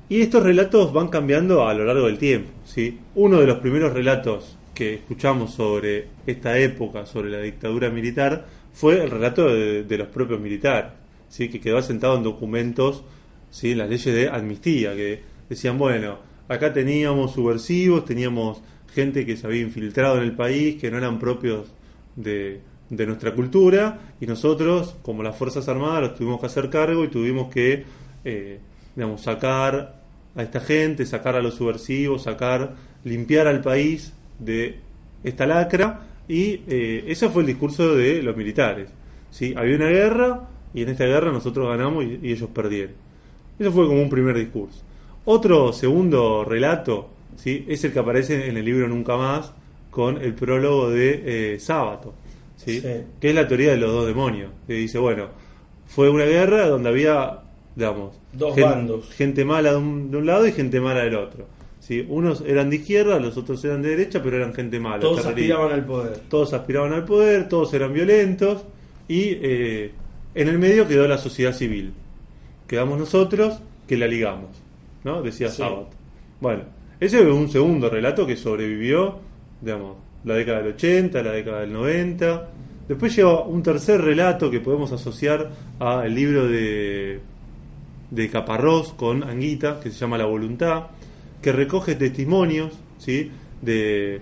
Y estos relatos van cambiando a lo largo del tiempo, ¿sí? Uno de los primeros relatos que escuchamos sobre esta época, sobre la dictadura militar, fue el relato de los propios militares, ¿sí? Que quedó asentado en documentos, ¿sí? Las leyes de amnistía, que decían, bueno, acá teníamos subversivos, teníamos gente que se había infiltrado en el país, que no eran propios de, de nuestra cultura, y nosotros, como las Fuerzas Armadas, los tuvimos que hacer cargo y tuvimos que, eh, digamos, sacar a esta gente, sacar a los subversivos, sacar, limpiar al país de esta lacra, y eh, ese fue el discurso de los militares. ¿sí? Había una guerra, y en esta guerra nosotros ganamos y, y ellos perdieron. Eso fue como un primer discurso. Otro segundo relato ¿sí? es el que aparece en el libro Nunca Más con el prólogo de eh, Sábato, ¿sí? Sí. que es la teoría de los dos demonios. Que dice, bueno, fue una guerra donde había, digamos, Dos gen- bandos. gente mala de un, de un lado y gente mala del otro. ¿sí? Unos eran de izquierda, los otros eran de derecha, pero eran gente mala. Todos aspiraban al poder. Todos aspiraban al poder, todos eran violentos y eh, en el medio quedó la sociedad civil. Quedamos nosotros que la ligamos, ¿no? Decía Sí. Sabat. Bueno, ese es un segundo relato que sobrevivió, digamos, la década del 80, la década del 90. Después lleva un tercer relato que podemos asociar al libro de, de Caparrós con Anguita, que se llama La Voluntad, que recoge testimonios ¿sí? de,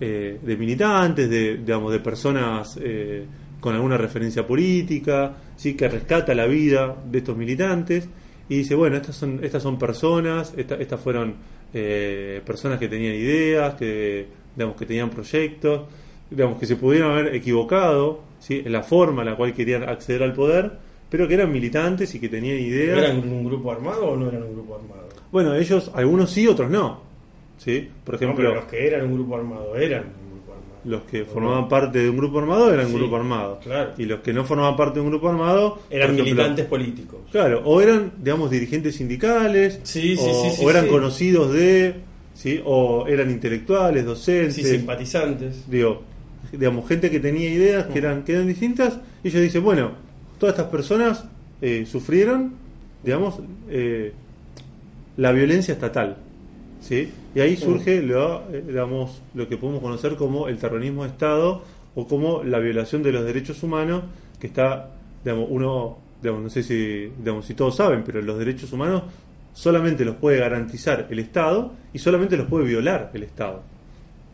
eh, de militantes, de, digamos, de personas eh, con alguna referencia política, ¿sí? que rescata la vida de estos militantes y dice, bueno, estas son, estas son personas, esta- estas fueron eh, personas que tenían ideas, que, digamos, que tenían proyectos, digamos, que se pudieron haber equivocado ¿sí? en la forma en la cual querían acceder al poder, pero que eran militantes y que tenían ideas. ¿Eran un grupo armado o no eran un grupo armado? Bueno, ellos, algunos sí, otros no. ¿Sí? Por No, ejemplo, pero los que eran un grupo armado eran. Los que formaban parte de un grupo armado eran un Sí, grupo armado. claro. Y los que no formaban parte de un grupo armado Eran ejemplo, militantes políticos. Claro, o eran, digamos, dirigentes sindicales, Sí, sí, o, sí, sí, o eran conocidos de, ¿sí? o eran intelectuales, docentes, Sí, simpatizantes. digo, digamos, gente que tenía ideas que eran, que eran distintas, y ellos dicen, bueno, todas estas personas eh, sufrieron, digamos, eh, la violencia estatal, ¿sí? Y ahí surge lo, eh, digamos, lo que podemos conocer como el terrorismo de Estado o como la violación de los derechos humanos, que está, digamos, uno, digamos, no sé si, digamos, si todos saben, pero los derechos humanos solamente los puede garantizar el Estado y solamente los puede violar el Estado.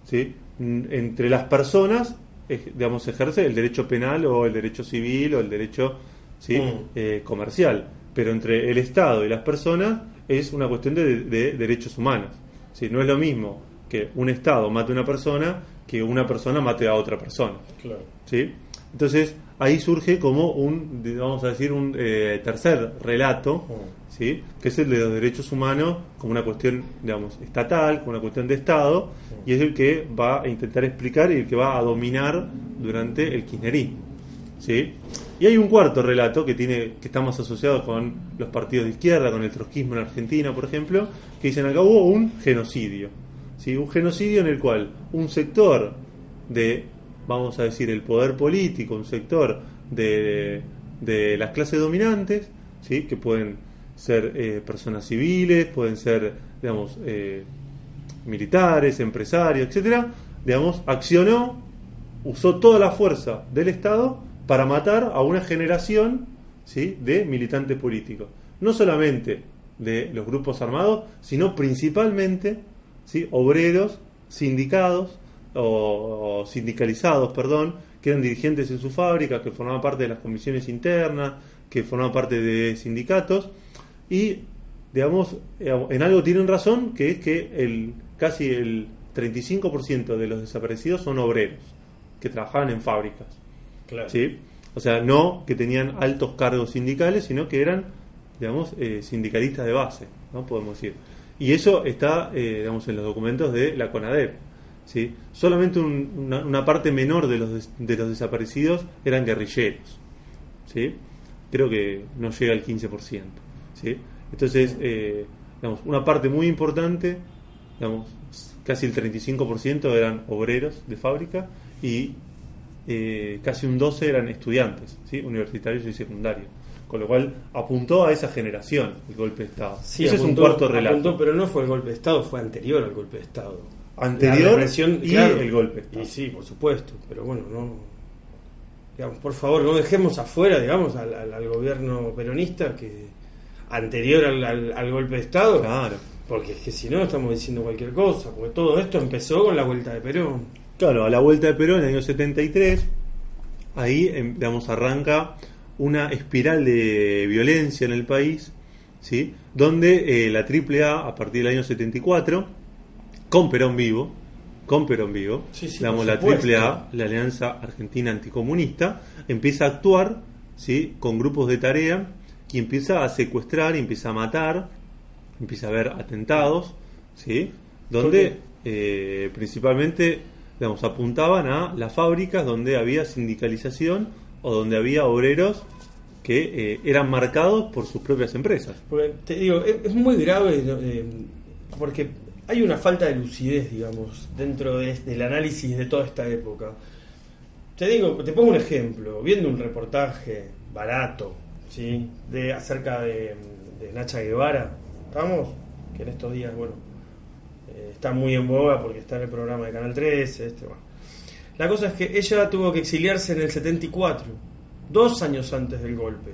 ¿sí? Entre las personas, eh, digamos, ejerce el derecho penal o el derecho civil o el derecho ¿sí? Mm. eh, comercial. Pero entre el Estado y las personas es una cuestión de, de derechos humanos. ¿Sí? No es lo mismo que un Estado mate a una persona que una persona mate a otra persona. Claro. ¿sí? Entonces ahí surge como un, vamos a decir, un eh, tercer relato, ¿sí? que es el de los derechos humanos como una cuestión, digamos, estatal, como una cuestión de Estado, y es el que va a intentar explicar y el que va a dominar durante el kirchnerismo. ¿sí? Y hay un cuarto relato que tiene que está más asociado con los partidos de izquierda, con el trotskismo en Argentina, por ejemplo, que dicen acá hubo un genocidio. ¿sí? Un genocidio en el cual un sector de, vamos a decir, el poder político, un sector de, de las clases dominantes, ¿sí? que pueden ser eh, personas civiles, pueden ser, digamos, eh, militares, empresarios, etcétera, digamos, accionó, usó toda la fuerza del Estado para matar a una generación ¿sí? de militantes políticos. No solamente de los grupos armados, sino principalmente obreros, sindicados o, o sindicalizados, perdón, que eran dirigentes en su fábrica, que formaban parte de las comisiones internas, que formaban parte de sindicatos y digamos, eh, en algo tienen razón, que es que el casi el 35% de los desaparecidos son obreros que trabajaban en fábricas. ¿Sí? O sea, no que tenían altos cargos sindicales, sino que eran, digamos, eh, sindicalistas de base, ¿no? Podemos decir. Y eso está, eh, digamos, en los documentos de la CONADEP. ¿sí? solamente un- una, parte menor de los, de los desaparecidos eran guerrilleros. ¿sí? Creo que no llega al 15%. ¿sí? Entonces, eh, digamos, una parte muy importante, digamos, casi el 35% eran obreros de fábrica y eh, casi un 12 eran estudiantes, ¿sí? universitarios y secundarios. Con lo cual apuntó a esa generación el golpe de Estado. Sí, Ese es un cuarto relato. apuntó, pero no fue el golpe de Estado, fue anterior al golpe de Estado. Anterior y claro. el golpe de Estado. Y sí, por supuesto, pero bueno, no. Digamos, por favor, no dejemos afuera, digamos, al, al- al gobierno peronista que anterior al, al- al golpe de Estado, Claro. porque es que si no estamos diciendo cualquier cosa, porque todo esto empezó con la vuelta de Perón. Claro, a la vuelta de Perón en el año 73, ahí em, digamos, arranca una espiral de violencia en el país, ¿sí? donde eh, la AAA, a partir del año 74, con Perón vivo, con Perón vivo, Sí, sí, digamos, la. AAA, la Alianza Argentina Anticomunista, empieza a actuar ¿sí? con grupos de tarea y empieza a secuestrar, y empieza a matar, empieza a haber atentados, ¿sí? donde eh, principalmente apuntaban a las fábricas donde había sindicalización o donde había obreros que eh, eran marcados por sus propias empresas. Porque te digo, es, muy grave. Eh, porque hay una falta de lucidez, digamos, dentro de- del análisis de toda esta época. Te digo, te pongo un ejemplo, viendo un reportaje barato, ¿sí? De acerca de, de Nacha Guevara, ¿estamos? Que en estos días, bueno, está muy en boga porque está en el programa de Canal 13, este, bueno. La cosa es que ella tuvo que exiliarse en el 74, dos años antes del golpe.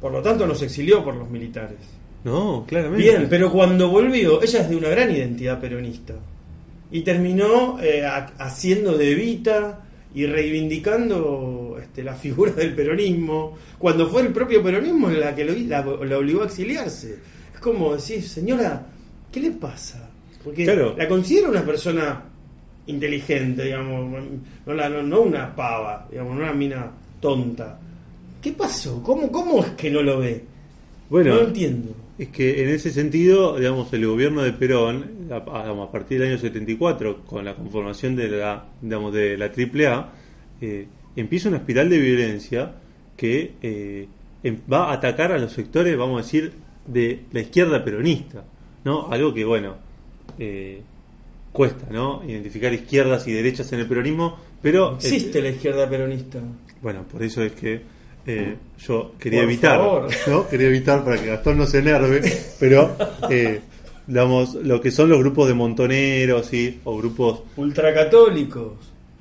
Por lo tanto, no se exilió por los militares. No, claramente. Bien, pero cuando volvió, ella es de una gran identidad peronista. Y terminó eh, ha- haciendo de Evita y reivindicando este, la figura del peronismo, cuando fue el propio peronismo la que lo, la, la obligó a exiliarse. Es como decir, señora, ¿qué le pasa? Porque Claro. la considero una persona inteligente, digamos, no, la- no- no una pava, digamos, no una mina tonta. ¿Qué pasó? ¿Cómo, cómo es que no lo ve? Bueno, no lo entiendo. Es que en ese sentido, digamos, el gobierno de Perón, a, a partir del año 74, con la conformación de la, digamos, de la AAA, eh, empieza una espiral de violencia que eh, em- va a atacar a los sectores, vamos a decir, de la izquierda peronista, ¿no? Algo que, bueno, eh, cuesta, ¿no? Identificar izquierdas y derechas en el peronismo, pero... Existe la izquierda peronista. Bueno, por eso es que eh, yo quería Por evitar, favor. ¿no? Quería evitar para que Gastón no se enerve, pero eh, digamos, lo que son los grupos de montoneros, ¿sí? O grupos, Ultracatólicos.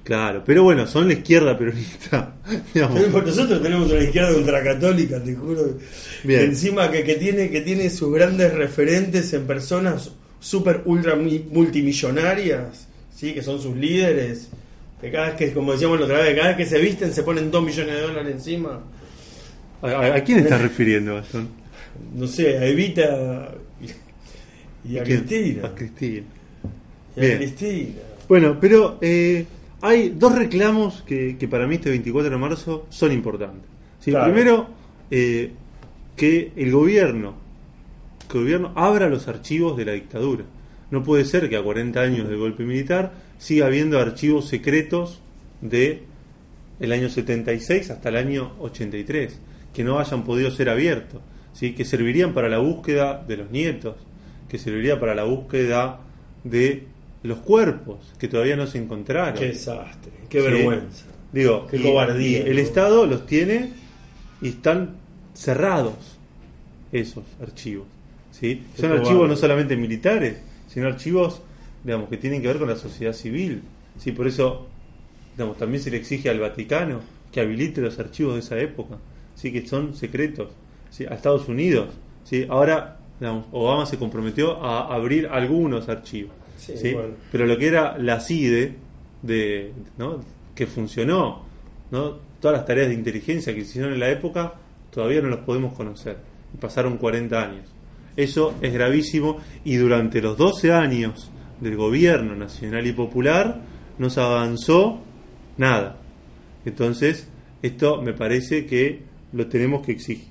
claro, pero bueno, son la izquierda peronista, digamos. Nosotros tenemos una izquierda ultracatólica, te juro. Bien. Encima que, que tiene que tiene sus grandes referentes en personas super ultra mi- multimillonarias, sí, que son sus líderes. Que cada vez que, como decíamos la otra vez, cada vez que se visten se ponen dos millones de dólares encima. ¿A, a- a quién estás refiriendo, Gastón? No sé, a Evita y, y a ¿Quién? Cristina. A Cristina. Y a. Cristina. Bueno, pero eh, hay dos reclamos que, que para mí este 24 de marzo son importantes. ¿sí? Claro. Primero, eh, que el gobierno, que el gobierno abra los archivos de la dictadura. No puede ser que a 40 años del golpe militar siga habiendo archivos secretos de el año 76 hasta el año 83 que no hayan podido ser abiertos, ¿sí? que servirían para la búsqueda de los nietos, que serviría para la búsqueda de los cuerpos que todavía no se encontraron. Qué desastre, qué Sí. vergüenza. Digo, Qué cobardía, el. Estado los tiene y están cerrados esos archivos. ¿Sí? Son archivos no solamente militares, sino archivos digamos, que tienen que ver con la sociedad civil. ¿sí? Por eso digamos, también se le exige al Vaticano que habilite los archivos de esa época, ¿sí? que son secretos. ¿sí? A Estados Unidos. ¿sí? Ahora digamos, Obama se comprometió a abrir algunos archivos. Sí, ¿sí? bueno. Pero lo que era la CIDE, de, ¿no? que funcionó, ¿no? todas las tareas de inteligencia que hicieron en la época, todavía no los podemos conocer. Y pasaron 40 años. Eso es gravísimo y durante los 12 años del gobierno nacional y popular no se avanzó nada. Entonces, esto me parece que lo tenemos que exigir.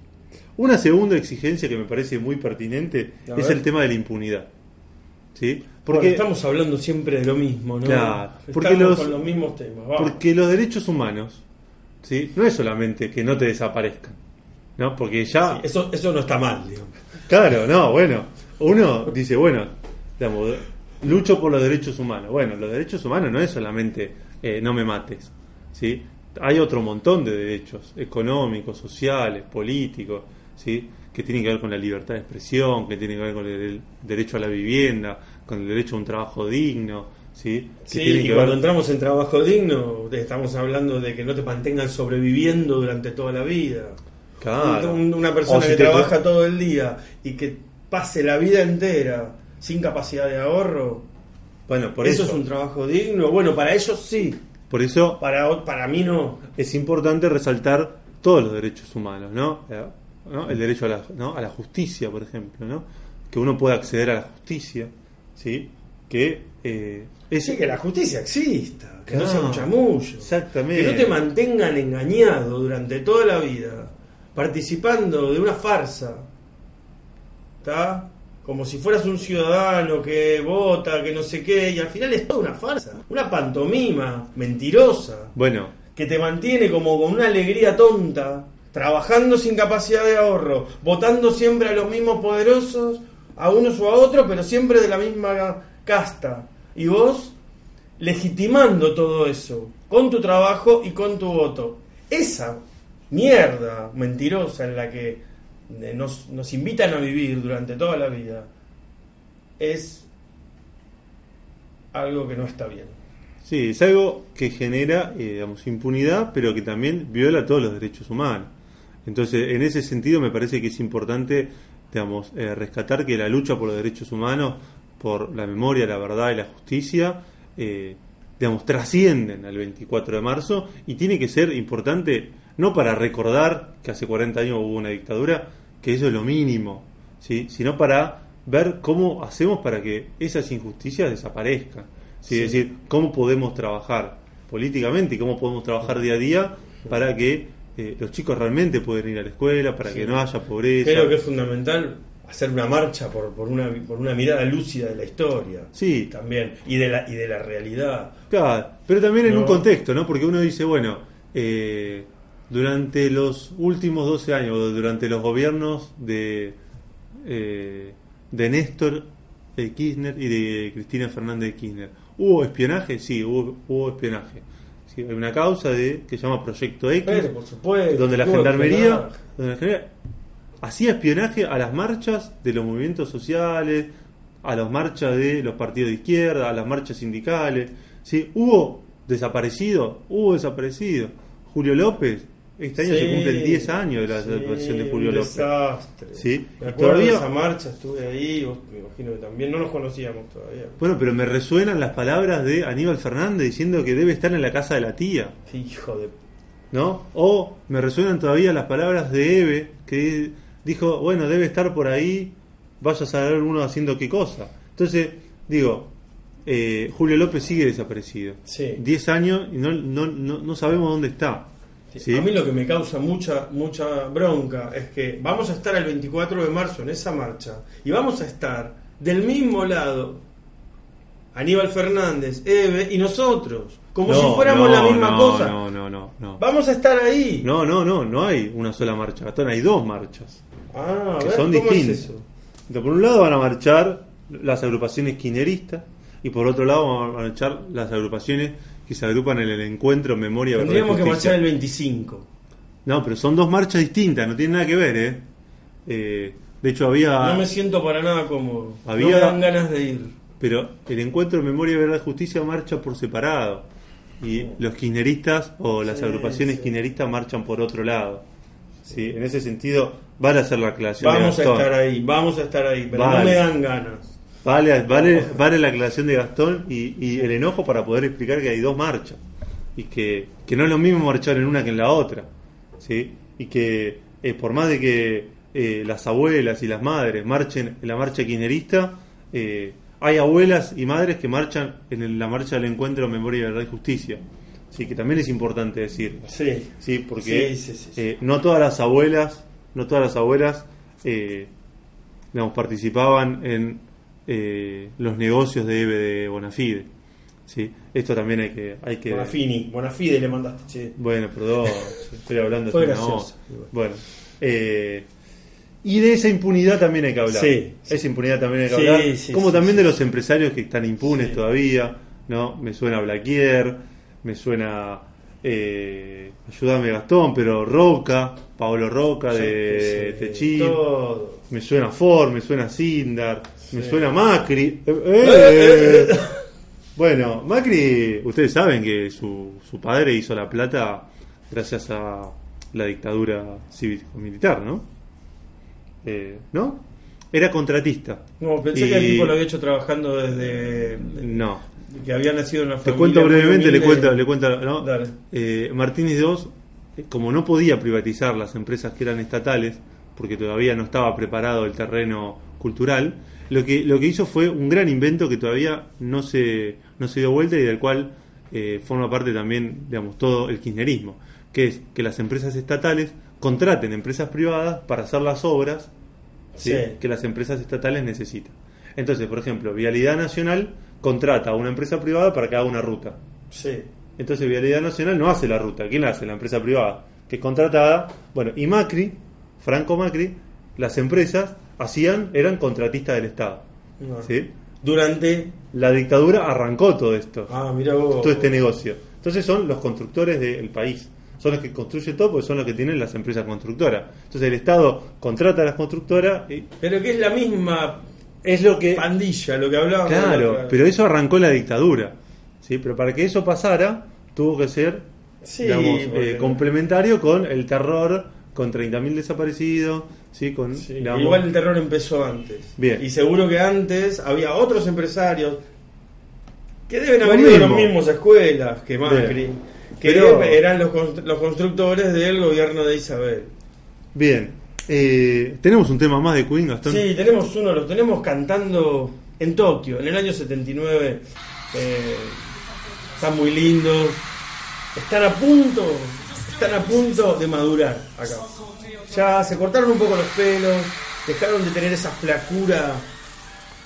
Una segunda exigencia que me parece muy pertinente A es ver. el tema de la impunidad. ¿sí? Porque estamos hablando siempre de lo mismo, ¿no? Claro, porque Estamos los- con los mismos temas. vamos. porque los derechos humanos, ¿sí? No es solamente que no te desaparezcan, ¿no? Porque ya... Sí, eso, eso no está mal, digamos. Claro, no, bueno, uno dice, bueno, digamos, lucho por los derechos humanos. Bueno, los derechos humanos no es solamente eh, no me mates, ¿sí? Hay otro montón de derechos económicos, sociales, políticos, ¿sí? Que tienen que ver con la libertad de expresión, que tienen que ver con el, derecho a la vivienda, con el derecho a un trabajo digno, ¿sí? Sí, y que cuando ver- entramos en trabajo digno, estamos hablando de que no te mantengan sobreviviendo durante toda la vida. Claro. Un- Una persona si que trabaja todo el día y que pase la vida entera sin capacidad de ahorro, Bueno, por eso, eso, es un trabajo digno. Bueno, para ellos sí, por eso para, para mí no. es importante resaltar todos los derechos humanos, ¿no? Eh, ¿no? El derecho a la, ¿no? a la justicia, por ejemplo, ¿no? Que uno pueda acceder a la justicia, ¿sí? Que eh, es... Sí, que la justicia exista, que no sea un chamullo. exactamente. Que no te mantengan engañado durante toda la vida, participando de una farsa. ¿Está? Como si fueras un ciudadano que vota, que no sé qué, y al final es toda una farsa, una pantomima mentirosa, Bueno, que te mantiene como con una alegría tonta, trabajando sin capacidad de ahorro, votando siempre a los mismos poderosos, a unos o a otros, pero siempre de la misma casta. Y vos legitimando todo eso, con tu trabajo y con tu voto. Esa mierda mentirosa en la que eh, nos, nos invitan a vivir durante toda la vida es algo que no está bien. sí, es algo que genera, eh, digamos, impunidad, pero que también viola todos los derechos humanos. Entonces, en ese sentido me parece que es importante, digamos, eh, rescatar que la lucha por los derechos humanos, por la memoria, la verdad y la justicia, digamos, trascienden al 24 de marzo y tiene que ser importante no para recordar que hace 40 años hubo una dictadura, que eso es lo mínimo, ¿sí? sino para ver cómo hacemos para que esas injusticias desaparezcan. ¿sí? Sí. Es decir, cómo podemos trabajar políticamente y cómo podemos trabajar día a día para que eh, los chicos realmente puedan ir a la escuela, para Sí. que no haya pobreza. Creo que es fundamental hacer una marcha por, por, una, por una mirada lúcida de la historia. Sí. También. Y de la, y de la realidad. Claro, pero también en No. un contexto, ¿no? Porque uno dice, bueno, eh, durante los últimos 12 años, durante los gobiernos de, eh, de Néstor de Kirchner y de Cristina Fernández de Kirchner, ¿hubo espionaje? Sí, hubo, hubo espionaje. Sí, hay una causa de que se llama Proyecto X, Pero, por supuesto. donde la gendarmería, donde la gendarmería hacía espionaje a las marchas de los movimientos sociales, a las marchas de los partidos de izquierda, a las marchas sindicales. ¿sí? Hubo desaparecido, hubo desaparecido. Julio López, este año se Sí, cumplen 10 años de la sí, desaparición de Julio un López. desastre. Sí, Me acuerdo todavía- de esa marcha, estuve ahí, vos me imagino que también no nos conocíamos todavía. Bueno, pero me resuenan las palabras de Aníbal Fernández diciendo que debe estar en la casa de la tía. Qué hijo de... ¿no? O me resuenan todavía las palabras de Eve, que dijo, bueno, debe estar por ahí, vaya a saber uno haciendo qué cosa. Entonces, digo, eh, Julio López sigue desaparecido. Sí. 10 años y no, no, no, no sabemos dónde está. ¿Sí? A mí lo que me causa mucha mucha bronca es que vamos a estar el 24 de marzo en esa marcha y vamos a estar del mismo lado Aníbal Fernández, Eve y nosotros, como No, si fuéramos no, la misma no, cosa. No, no, no, no. Vamos a estar ahí. No, no, no, no hay una sola marcha, Gastón, hay dos marchas. Ah, que ver, son ¿cómo es distintas. Entonces, por un lado van a marchar las agrupaciones quineristas y por otro lado van a marchar las agrupaciones que se agrupan en el encuentro Memoria Verdad y Tendríamos que marchar el 25. No, pero son dos marchas distintas, no tienen nada que ver, ¿eh? Eh, de hecho había... No me siento para nada cómodo. Había- No me dan ganas de ir. Pero el encuentro Memoria Verdad y Justicia marcha por separado y los kirchneristas o las Sí, agrupaciones sí. kirchneristas marchan por otro lado. Sí, en ese sentido vale hacer la aclaración Vamos a estar ahí, vamos a estar ahí, pero Vale. no me dan ganas. Vale, vale, vale la aclaración de Gastón y, y el enojo para poder explicar que hay dos marchas y que, que no es lo mismo marchar en una que en la otra, ¿sí? Y que eh, por más de que eh, las abuelas y las madres marchen en la marcha kirchnerista, eh, hay abuelas y madres que marchan en la marcha del encuentro Memoria, Verdad y Justicia, sí, que también es importante decir, Sí. sí, porque Sí, sí, eh, no todas las abuelas, no todas las abuelas, eh, digamos, participaban en eh, los negocios de EVE de Bonafide. ¿sí? Esto también hay que... Hay que Bonafini, Bonafide le mandaste, che. Bueno, perdón, estoy hablando igual. Bueno, eh, y de esa impunidad también hay que hablar. Sí, Esa impunidad también hay que Sí, hablar. sí, como sí, también sí. de los empresarios que están impunes Sí. todavía, ¿no? Me suena Blaquier, me suena, eh, ayúdame Gastón, pero Roca, Pablo Roca de Sí, Techín, todo. me suena Ford, me suena Sindar, me Sí. suena Macri. Eh, Eh, eh. Bueno, Macri, ustedes saben que su, su padre hizo la plata gracias a la dictadura cívico-militar, ¿no? Eh, ¿No? Era contratista. No, pensé Y- que el tipo lo había hecho trabajando desde. No. Que había nacido en una Te cuento brevemente, le cuento, le cuento, ¿no? Dale. Eh, Martínez II, eh, como no podía privatizar las empresas que eran estatales, porque todavía no estaba preparado el terreno cultural, lo que, lo que hizo fue un gran invento que todavía no se, no se dio vuelta y del cual eh, forma parte también, digamos, todo el kirchnerismo, que es que las empresas estatales contraten empresas privadas para hacer las obras ¿sí? Sí. que las empresas estatales necesitan. Entonces, por ejemplo, Vialidad Nacional contrata a una empresa privada para que haga una ruta. Sí. Entonces Vialidad Nacional no hace la ruta. ¿Quién la hace? La empresa privada, que es contratada. Bueno, y Macri, Franco Macri, las empresas hacían, eran contratistas del Estado. No. ¿sí? Durante. La dictadura arrancó todo esto, Ah, mira vos. todo este negocio. Entonces son los constructores del país. Son los que construyen todo porque son los que tienen las empresas constructoras. Entonces el Estado contrata a las constructoras y Pero que es la misma es lo que... pandilla, lo que hablábamos. Claro, la- pero eso arrancó la dictadura. ¿sí? Pero para que eso pasara, tuvo que ser Sí, digamos, porque- eh, complementario con el terror, con 30.000 desaparecidos, ¿sí? con, Sí, digamos, Igual el terror empezó antes. Bien. Y seguro que antes había otros empresarios que deben haber ido a las mismas escuelas que Macri, Bien. que Pero- eran los, los constructores del gobierno de Isabel. Bien, eh, tenemos un tema más de Queen, Gastón. Sí, tenemos uno, lo tenemos cantando en Tokio, en el año 79. Eh, están muy lindos. Están a punto, están a punto de madurar acá. Ya se cortaron un poco los pelos, dejaron de tener esa flacura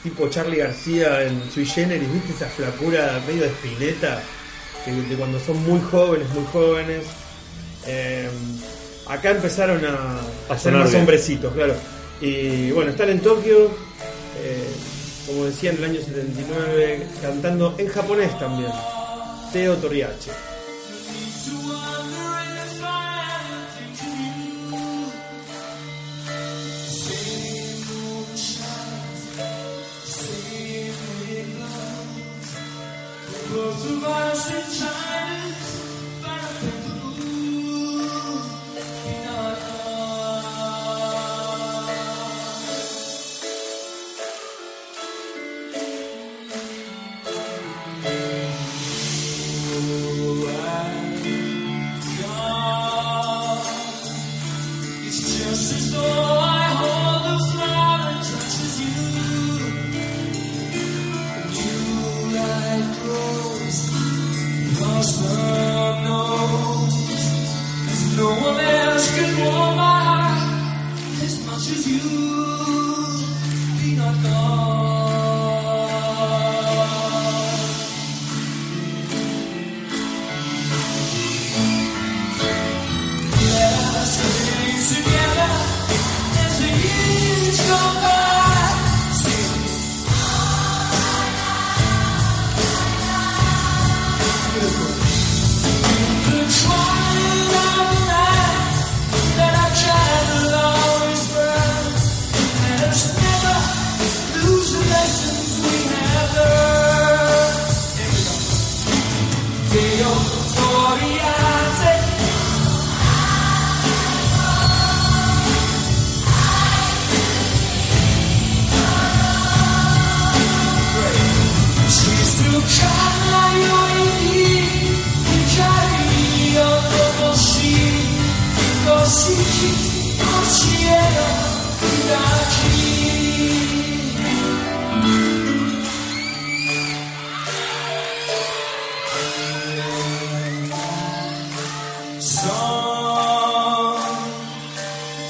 tipo Charlie García en Sui Generis, ¿viste? Esa flacura medio de espineta, que de cuando son muy jóvenes, muy jóvenes. Eh, acá empezaron a, A ser más bien. hombrecitos, claro. Y bueno, están en Tokio, eh, como decía en el año 79, cantando en japonés también. Teo Toriachi.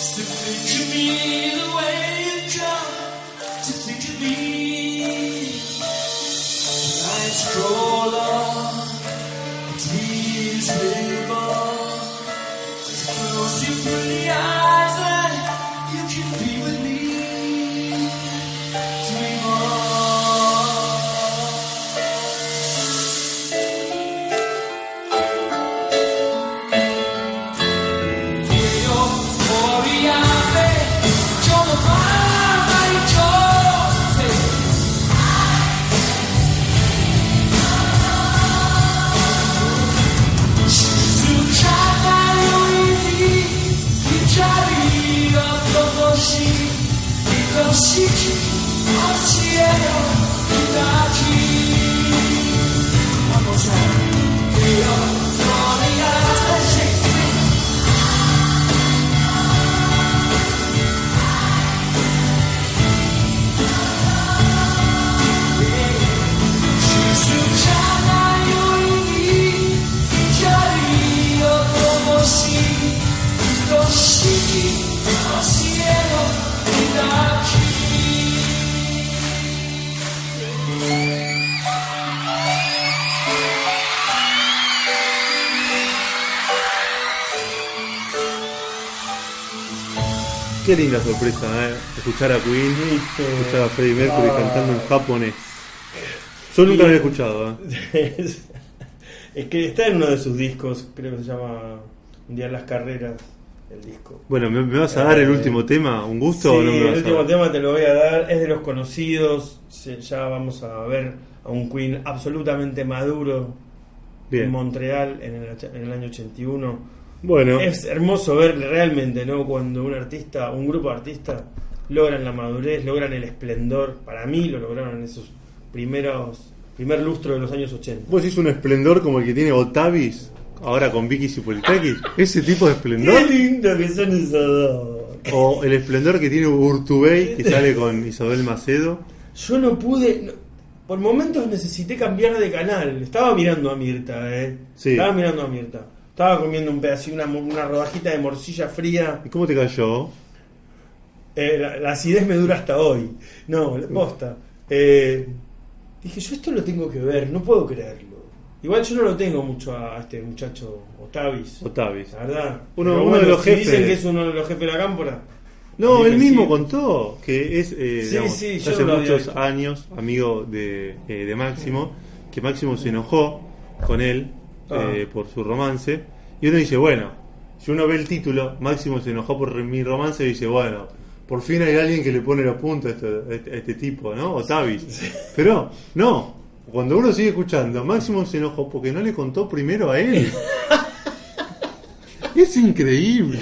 To Qué linda sorpresa, ¿eh? Escuchar a Queen, escuchar a Freddie Mercury Ah. cantando en japonés. Yo nunca lo había escuchado, ¿eh? es que está en uno de sus discos, creo que se llama Un día en las carreras, el disco. Bueno, ¿me, me vas a dar el Eh, último tema? ¿Un gusto Sí, o no me el vas a último dar? tema te lo voy a dar, es de los conocidos, ya vamos a ver a un Queen absolutamente maduro Bien. en Montreal en el, en el año 81. Bueno, Es hermoso ver realmente, ¿no? Cuando un artista, un grupo de artistas logran la madurez, logran el esplendor. Para mí lo lograron en esos primeros, primer lustro de los años 80. vos decís un esplendor como el que tiene Otavis, ahora con Vicky Cipolitakis. ¿Ese tipo de esplendor? Qué lindo que son esos dos. O el esplendor que tiene Urtubey, que sale con Isabel Macedo. Yo no pude. no- por momentos necesité cambiar de canal. Estaba mirando a Mirta, ¿eh? Sí. Estaba mirando a Mirta. Estaba comiendo un pedacito, una, una rodajita de morcilla fría. ¿Y cómo te cayó? Eh, la, la acidez me dura hasta hoy. No, la posta. Eh, dije, yo esto lo tengo que ver, no puedo creerlo. Igual yo no lo tengo mucho a este muchacho Otavis. Otavis. La verdad. Uno- uno de los si jefes. dicen que es uno de los jefes de la cámpora. No, él mismo contó que es, eh, Sí, digamos, sí, ya yo hace muchos años amigo de, eh, de Máximo, que Máximo se enojó con él Ah. eh, por su romance. Y uno dice, bueno, si uno ve el título, Máximo se enojó por mi romance, y dice, bueno, por fin hay alguien que le pone los puntos a este, a este- a este tipo, ¿no? Otavis. Pero, no, cuando uno sigue escuchando, Máximo se enojó porque no le contó primero a él. es increíble.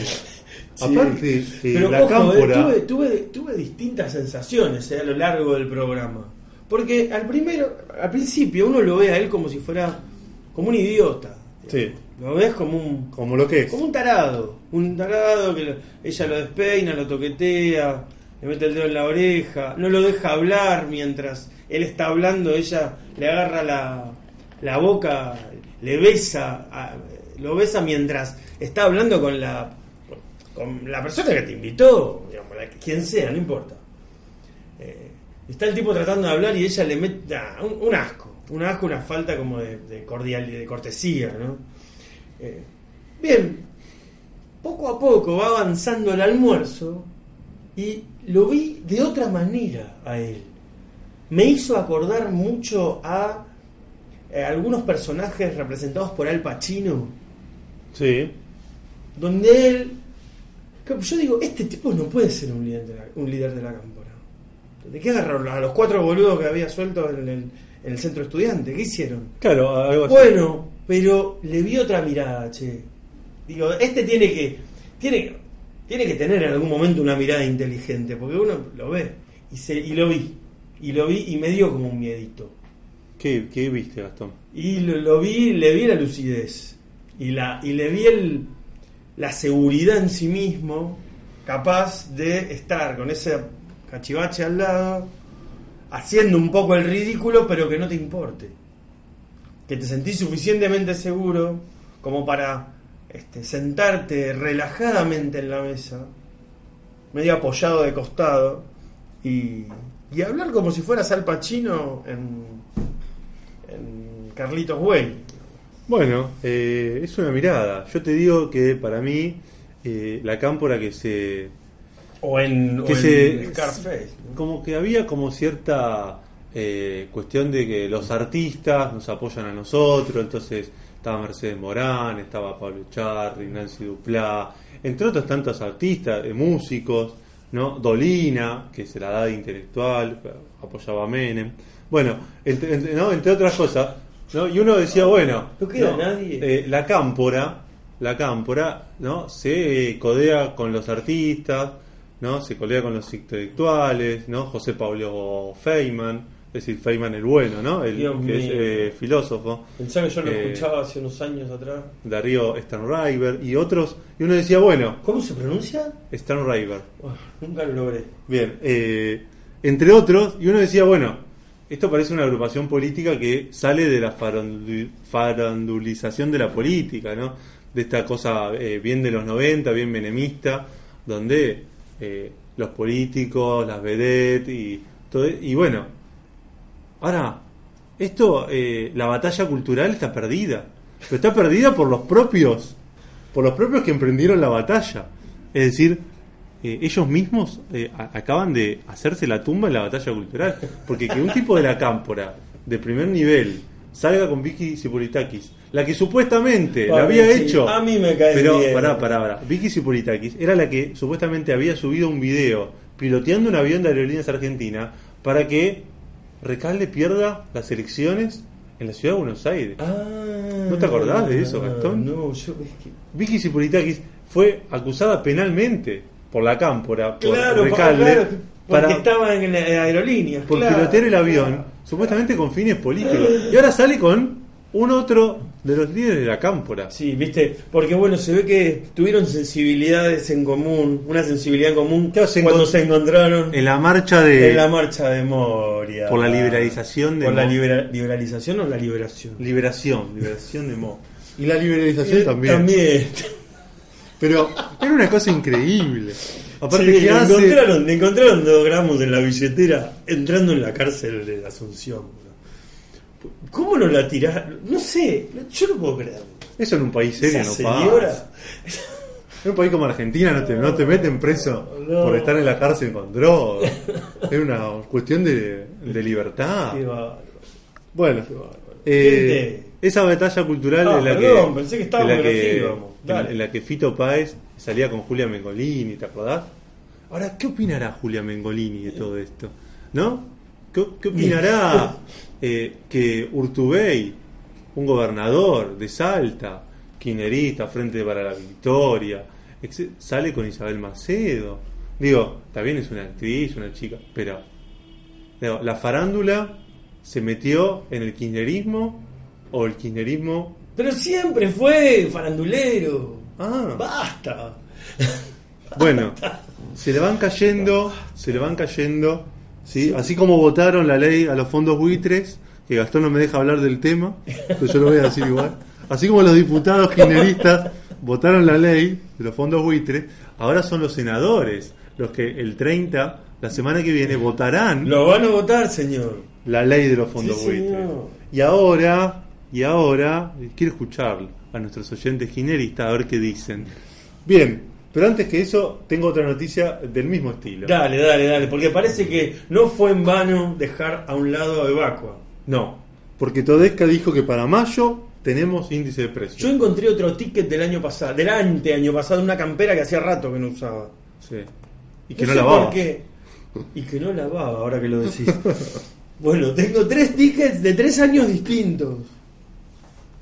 Sí. Aparte, eh, Pero la ojo, eh, cámpora... tuve, tuve, tuve distintas sensaciones eh, a lo largo del programa. Porque al primero, al principio uno lo ve a él como si fuera como un idiota. Sí, Lo ves como un como lo que es. como un tarado, un tarado que lo- ella lo despeina, lo toquetea, le mete el dedo en la oreja, no lo deja hablar mientras él está hablando, ella le agarra la, la boca, le besa, a- lo besa mientras está hablando con la con la persona que te invitó, digamos, la- quien sea, no importa. Eh, está el tipo tratando de hablar y ella le mete un, un asco, un asco, una falta como de, de cordial, de cortesía, ¿no? Eh, bien, poco a poco va avanzando el almuerzo y lo vi de otra manera a él. Me hizo acordar mucho a eh, algunos personajes representados por Al Pacino, Sí. donde él. Yo digo, este tipo no puede ser un líder de la, un líder de la cámpora. ¿De qué agarraron a los cuatro boludos que había sueltos en el, en el centro estudiante? ¿Qué hicieron? Claro, algo así. Bueno, pero le vi otra mirada, che. Digo, este tiene que, tiene, tiene que tener en algún momento una mirada inteligente, porque uno lo ve. Y, se, y lo vi. Y lo vi y me dio como un miedito. ¿Qué, qué viste, Gastón? Y lo, lo vi, le vi la lucidez. Y, la, y le vi el, la seguridad en sí mismo, capaz de estar con ese cachivache al lado, haciendo un poco el ridículo, pero que no te importe. Que te sentís suficientemente seguro como para este, sentarte relajadamente en la mesa, medio apoyado de costado, y, y hablar como si fueras Al Pacino en, en Carlitos Way. Bueno, eh, es una mirada. Yo te digo que para mí eh, la cámpora que se... O en, Que o se- en Scarface. ¿no? Como que había como cierta eh, cuestión de que los artistas nos apoyan a nosotros, entonces estaba Mercedes Morán, estaba Pablo Charri, Nancy Duplá, entre otros tantos artistas, eh, músicos, ¿no? Dolina, que se la da de intelectual, apoyaba a Menem. Bueno, entre, entre- ¿no? entre otras cosas, ¿no? y uno decía, bueno, No queda ¿no? nadie. Eh, la cámpora, la cámpora, ¿no? Se codea con los artistas, ¿no? Se codea con los intelectuales, ¿no? José Pablo Feynman, es decir, Feynman el bueno, ¿no? El Dios que es eh, filósofo. Pensá que yo lo Eh, escuchaba hace unos años atrás. Darío Sternriver y otros, y uno decía, bueno, ¿Cómo se pronuncia? Sternriver, Oh, nunca lo logré. Bien, eh, entre otros, y uno decía, bueno, esto parece una agrupación política que sale de la farandu- farandulización de la política, ¿no? De esta cosa eh, bien de los 90, bien menemista, donde eh, los políticos, las vedettes y todo, y bueno, ahora, esto, eh, la batalla cultural está perdida, pero está perdida por los propios, por los propios que emprendieron la batalla. Es decir, eh, ellos mismos eh, acaban de hacerse la tumba en la batalla cultural. Porque que un tipo de la cámpora, de primer nivel, salga con Vicky Sipolitakis, la que supuestamente la había sí. hecho. A mí me cae Pero, bien. pará, pará, pará. Vicky Sipolitakis era la que supuestamente había subido un video piloteando un avión de Aerolíneas Argentina para que Recalde pierda las elecciones en la ciudad de Buenos Aires. Ah, ¿No te acordás de eso, Gastón? No, yo es que. Vicky Sipolitakis fue acusada penalmente por la cámpora, por Claro, pa- Recalde, claro, porque para, estaba en la aerolínea. por claro, pilotear el avión, supuestamente con fines políticos. Y ahora sale con un otro de los líderes de la cámpora. Sí, viste, porque bueno, se ve que tuvieron sensibilidades en común, una sensibilidad en común Claro, se cuando se encontraron En la marcha de en la marcha de Moria. por la liberalización de Por la Mo. libera- liberalización o la liberación. liberación, liberación de Mo. Y la liberalización también. También. Pero era una cosa increíble. Aparte Sí, que hace encontraron, dos gramos en la billetera entrando en la cárcel de Asunción. ¿Cómo no la tirás? No sé, yo no puedo creer. eso en un país serio no pasa. En un país como Argentina no te, no te meten preso No. por estar en la cárcel con droga. Es una cuestión de, de libertad. Qué bárbaro. Bueno, Qué eh, esa batalla cultural Ah, en la perdón, que, pensé que en la que, en- Dale. en la que Fito Páez salía con Julia Mengolini, ¿te acordás? Ahora, ¿qué opinará Julia Mengolini de todo esto? ¿No? ¿Qué, qué opinará eh, que Urtubey, un gobernador de Salta, quinerista, Frente para la Victoria, sale con Isabel Macedo? Digo, también es una actriz, una chica, pero digo, la farándula se metió en el kirchnerismo o el kirchnerismo... Pero siempre fue farandulero. Ah, Basta. Bueno, se le van cayendo, se le van cayendo, ¿sí? Así como votaron la ley a los fondos buitres, que Gastón no me deja hablar del tema, pero yo lo voy a decir igual. Así como los diputados kirchneristas votaron la ley de los fondos buitres, ahora son los senadores los que el 30, la semana que viene, votarán Lo van a votar, señor. la ley de los fondos Sí, buitres. señor. Y ahora, y ahora, quiero escuchar a nuestros oyentes kirchneristas a ver qué dicen. Bien, pero antes que eso, tengo otra noticia del mismo estilo. Dale, dale, dale. Porque parece que no fue en vano dejar a un lado a Evacua. No, porque Todesca dijo que para mayo tenemos índice de Yo precio. encontré otro ticket del año pasado, del ante año pasado, una campera que hacía rato que no usaba. Sí. Y que no, sé lavaba. por qué. Y que no lavaba, ahora que lo decís. bueno, tengo tres tickets de tres años distintos.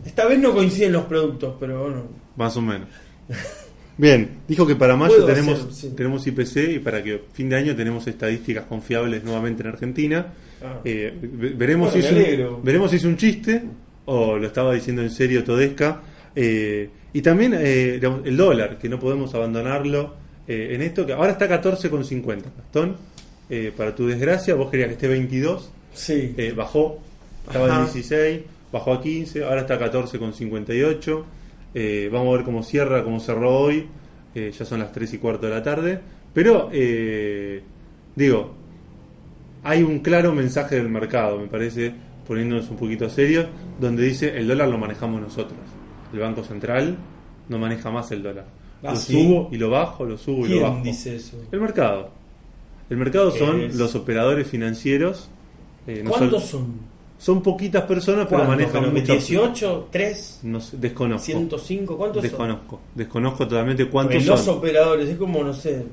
Esta vez no coinciden los productos, pero bueno. Más o menos. Bien, dijo que para mayo tenemos, hacer, sí. tenemos IPC y para que fin de año tenemos estadísticas confiables nuevamente en Argentina. Ah. Eh, ve- veremos, Bueno, si es un, veremos si es un chiste o lo estaba diciendo en serio Todesca. Eh, y también eh, digamos, el dólar, que no podemos abandonarlo eh, en esto, que ahora está 14,50. Gastón, eh, para tu desgracia, vos querías que esté 22, Sí. eh, bajó, estaba en 16, bajó a 15, ahora está a 14,58. Eh, vamos a ver cómo cierra, cómo cerró hoy. Eh, ya son las 3 y cuarto de la tarde. Pero, eh, digo, hay un claro mensaje del mercado, me parece, poniéndonos un poquito serios, donde dice el dólar lo manejamos nosotros. El Banco Central no maneja más el dólar. Ah, lo ¿sí? subo y lo bajo, lo subo y lo ¿Quién bajo. dice eso? El mercado. El mercado ¿Qué son es? los operadores financieros. eh, no ¿Cuántos son, son? son poquitas personas, pero manejan Pero mucho. 18, 3, No sé, desconozco. 105, ¿cuántos son? Desconozco. Desconozco totalmente cuántos Porque los son. operadores, es como, no sé,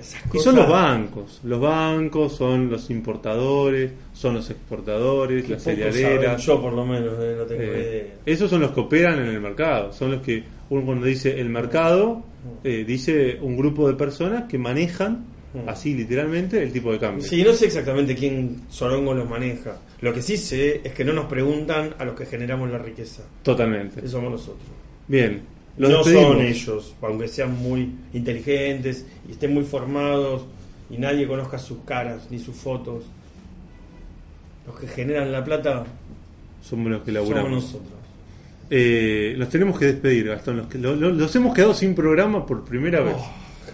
esas Y cosas. son los bancos. Los bancos son los importadores, son los exportadores, las cerealeras. Yo por lo menos eh, no tengo Eh, idea. esos son los que operan en el mercado. Son los que, uno cuando dice el mercado, eh, dice un grupo de personas que manejan. Así literalmente, el tipo de cambio. Sí, no sé exactamente quién Sorongo los maneja. Lo que sí sé es que no nos preguntan a los que generamos la riqueza. Totalmente. Eso somos nosotros. Bien. Los no despedimos. son ellos, aunque sean muy inteligentes y estén muy formados y nadie conozca sus caras ni sus fotos. Los que generan la plata Somos los que somos laburamos. nosotros. Eh, los tenemos que despedir, Gastón. Los, que- lo- lo- los hemos quedado sin programa por primera vez.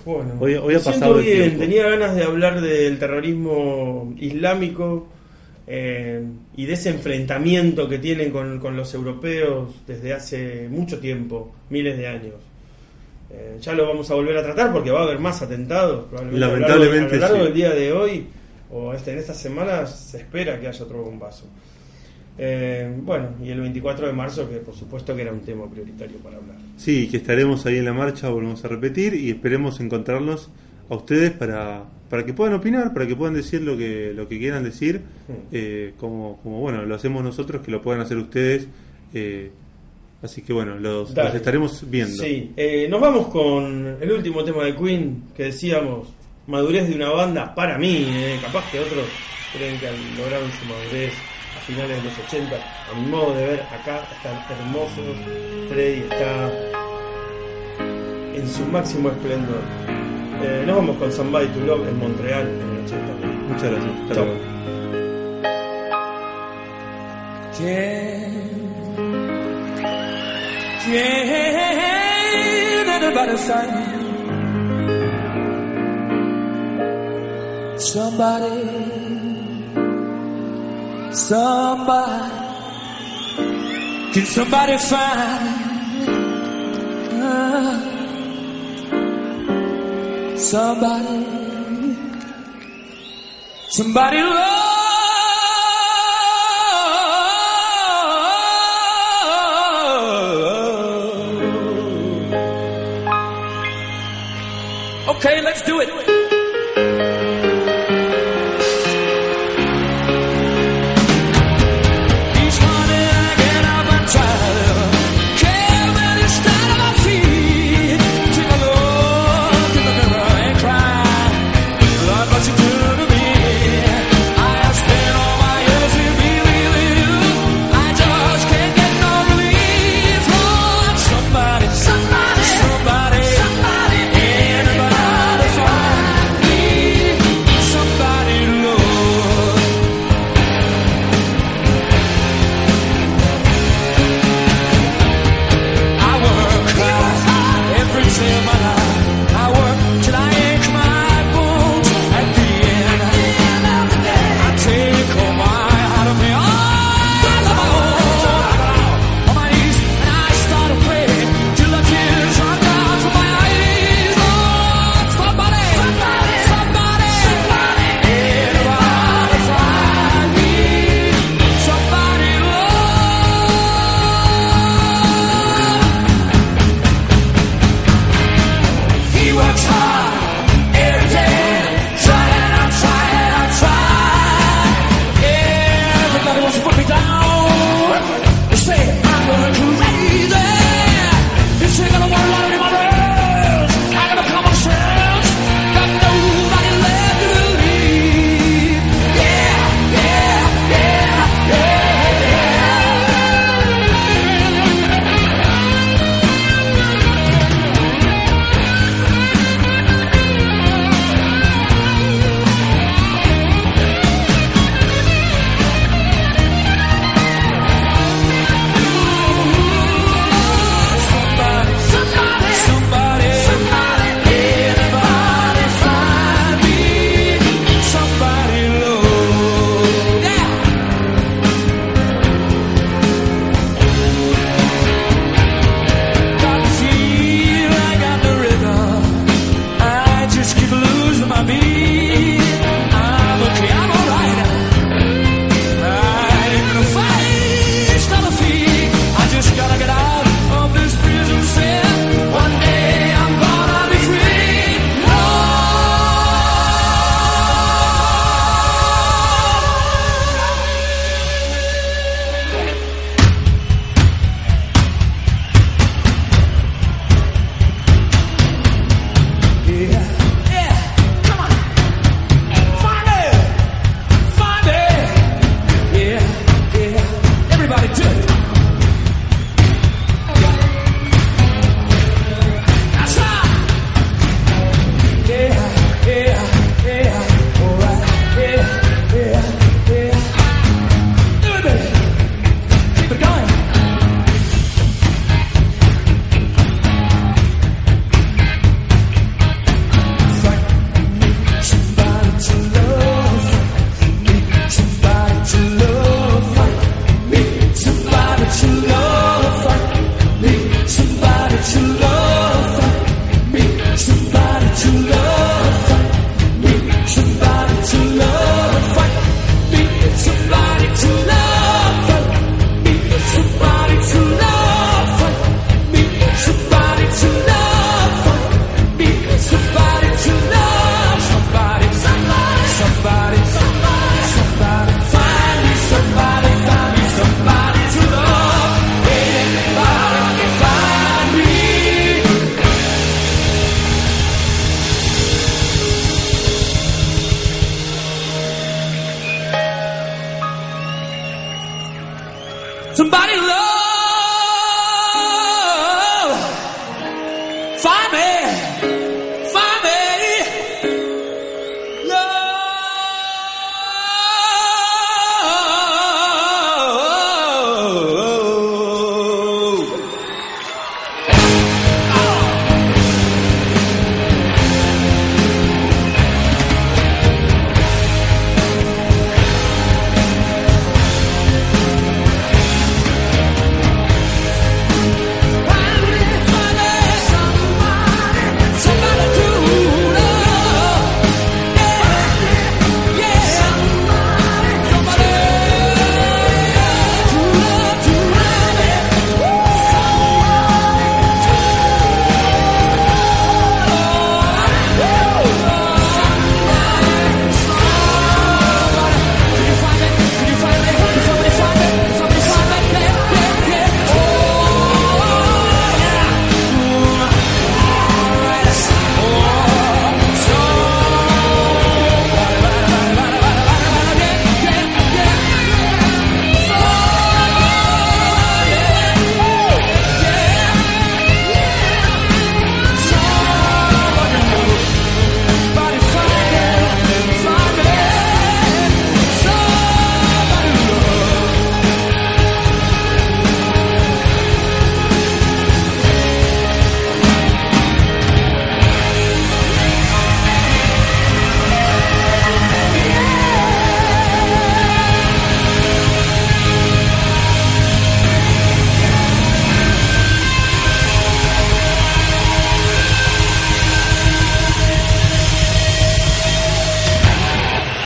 Bueno, Hoy- hoy ha siento pasado el bien. Tenía ganas de hablar del terrorismo islámico eh, y de ese enfrentamiento que tienen con, con los europeos desde hace mucho tiempo, miles de años. Eh, ya lo vamos a volver a tratar porque va a haber más atentados. Probablemente a lo largo- Lamentablemente, a lo largo sí. del día de hoy o este, en estas semanas se espera que haya otro bombazo. Eh, bueno, y el 24 de marzo, que por supuesto que era un tema prioritario para hablar. Sí, que estaremos ahí en la marcha, volvemos a repetir y esperemos encontrarnos a ustedes para, para que puedan opinar, para que puedan decir lo que, lo que quieran decir, eh, como, como bueno, lo hacemos nosotros, que lo puedan hacer ustedes. eh, así que bueno, los, estaremos viendo. Sí, eh, nos vamos con el último tema de Queen que decíamos, madurez de una banda, para mí, eh, capaz que otros creen que lograron su madurez a finales de los 80, a mi modo de ver, acá están hermosos, Freddy está en su máximo esplendor. Eh, nos vamos con Somebody to Love en Montreal en el 80. Muchas gracias. Hasta Chao. luego. Anybody find somebody, somebody? Can somebody find uh, somebody, somebody love?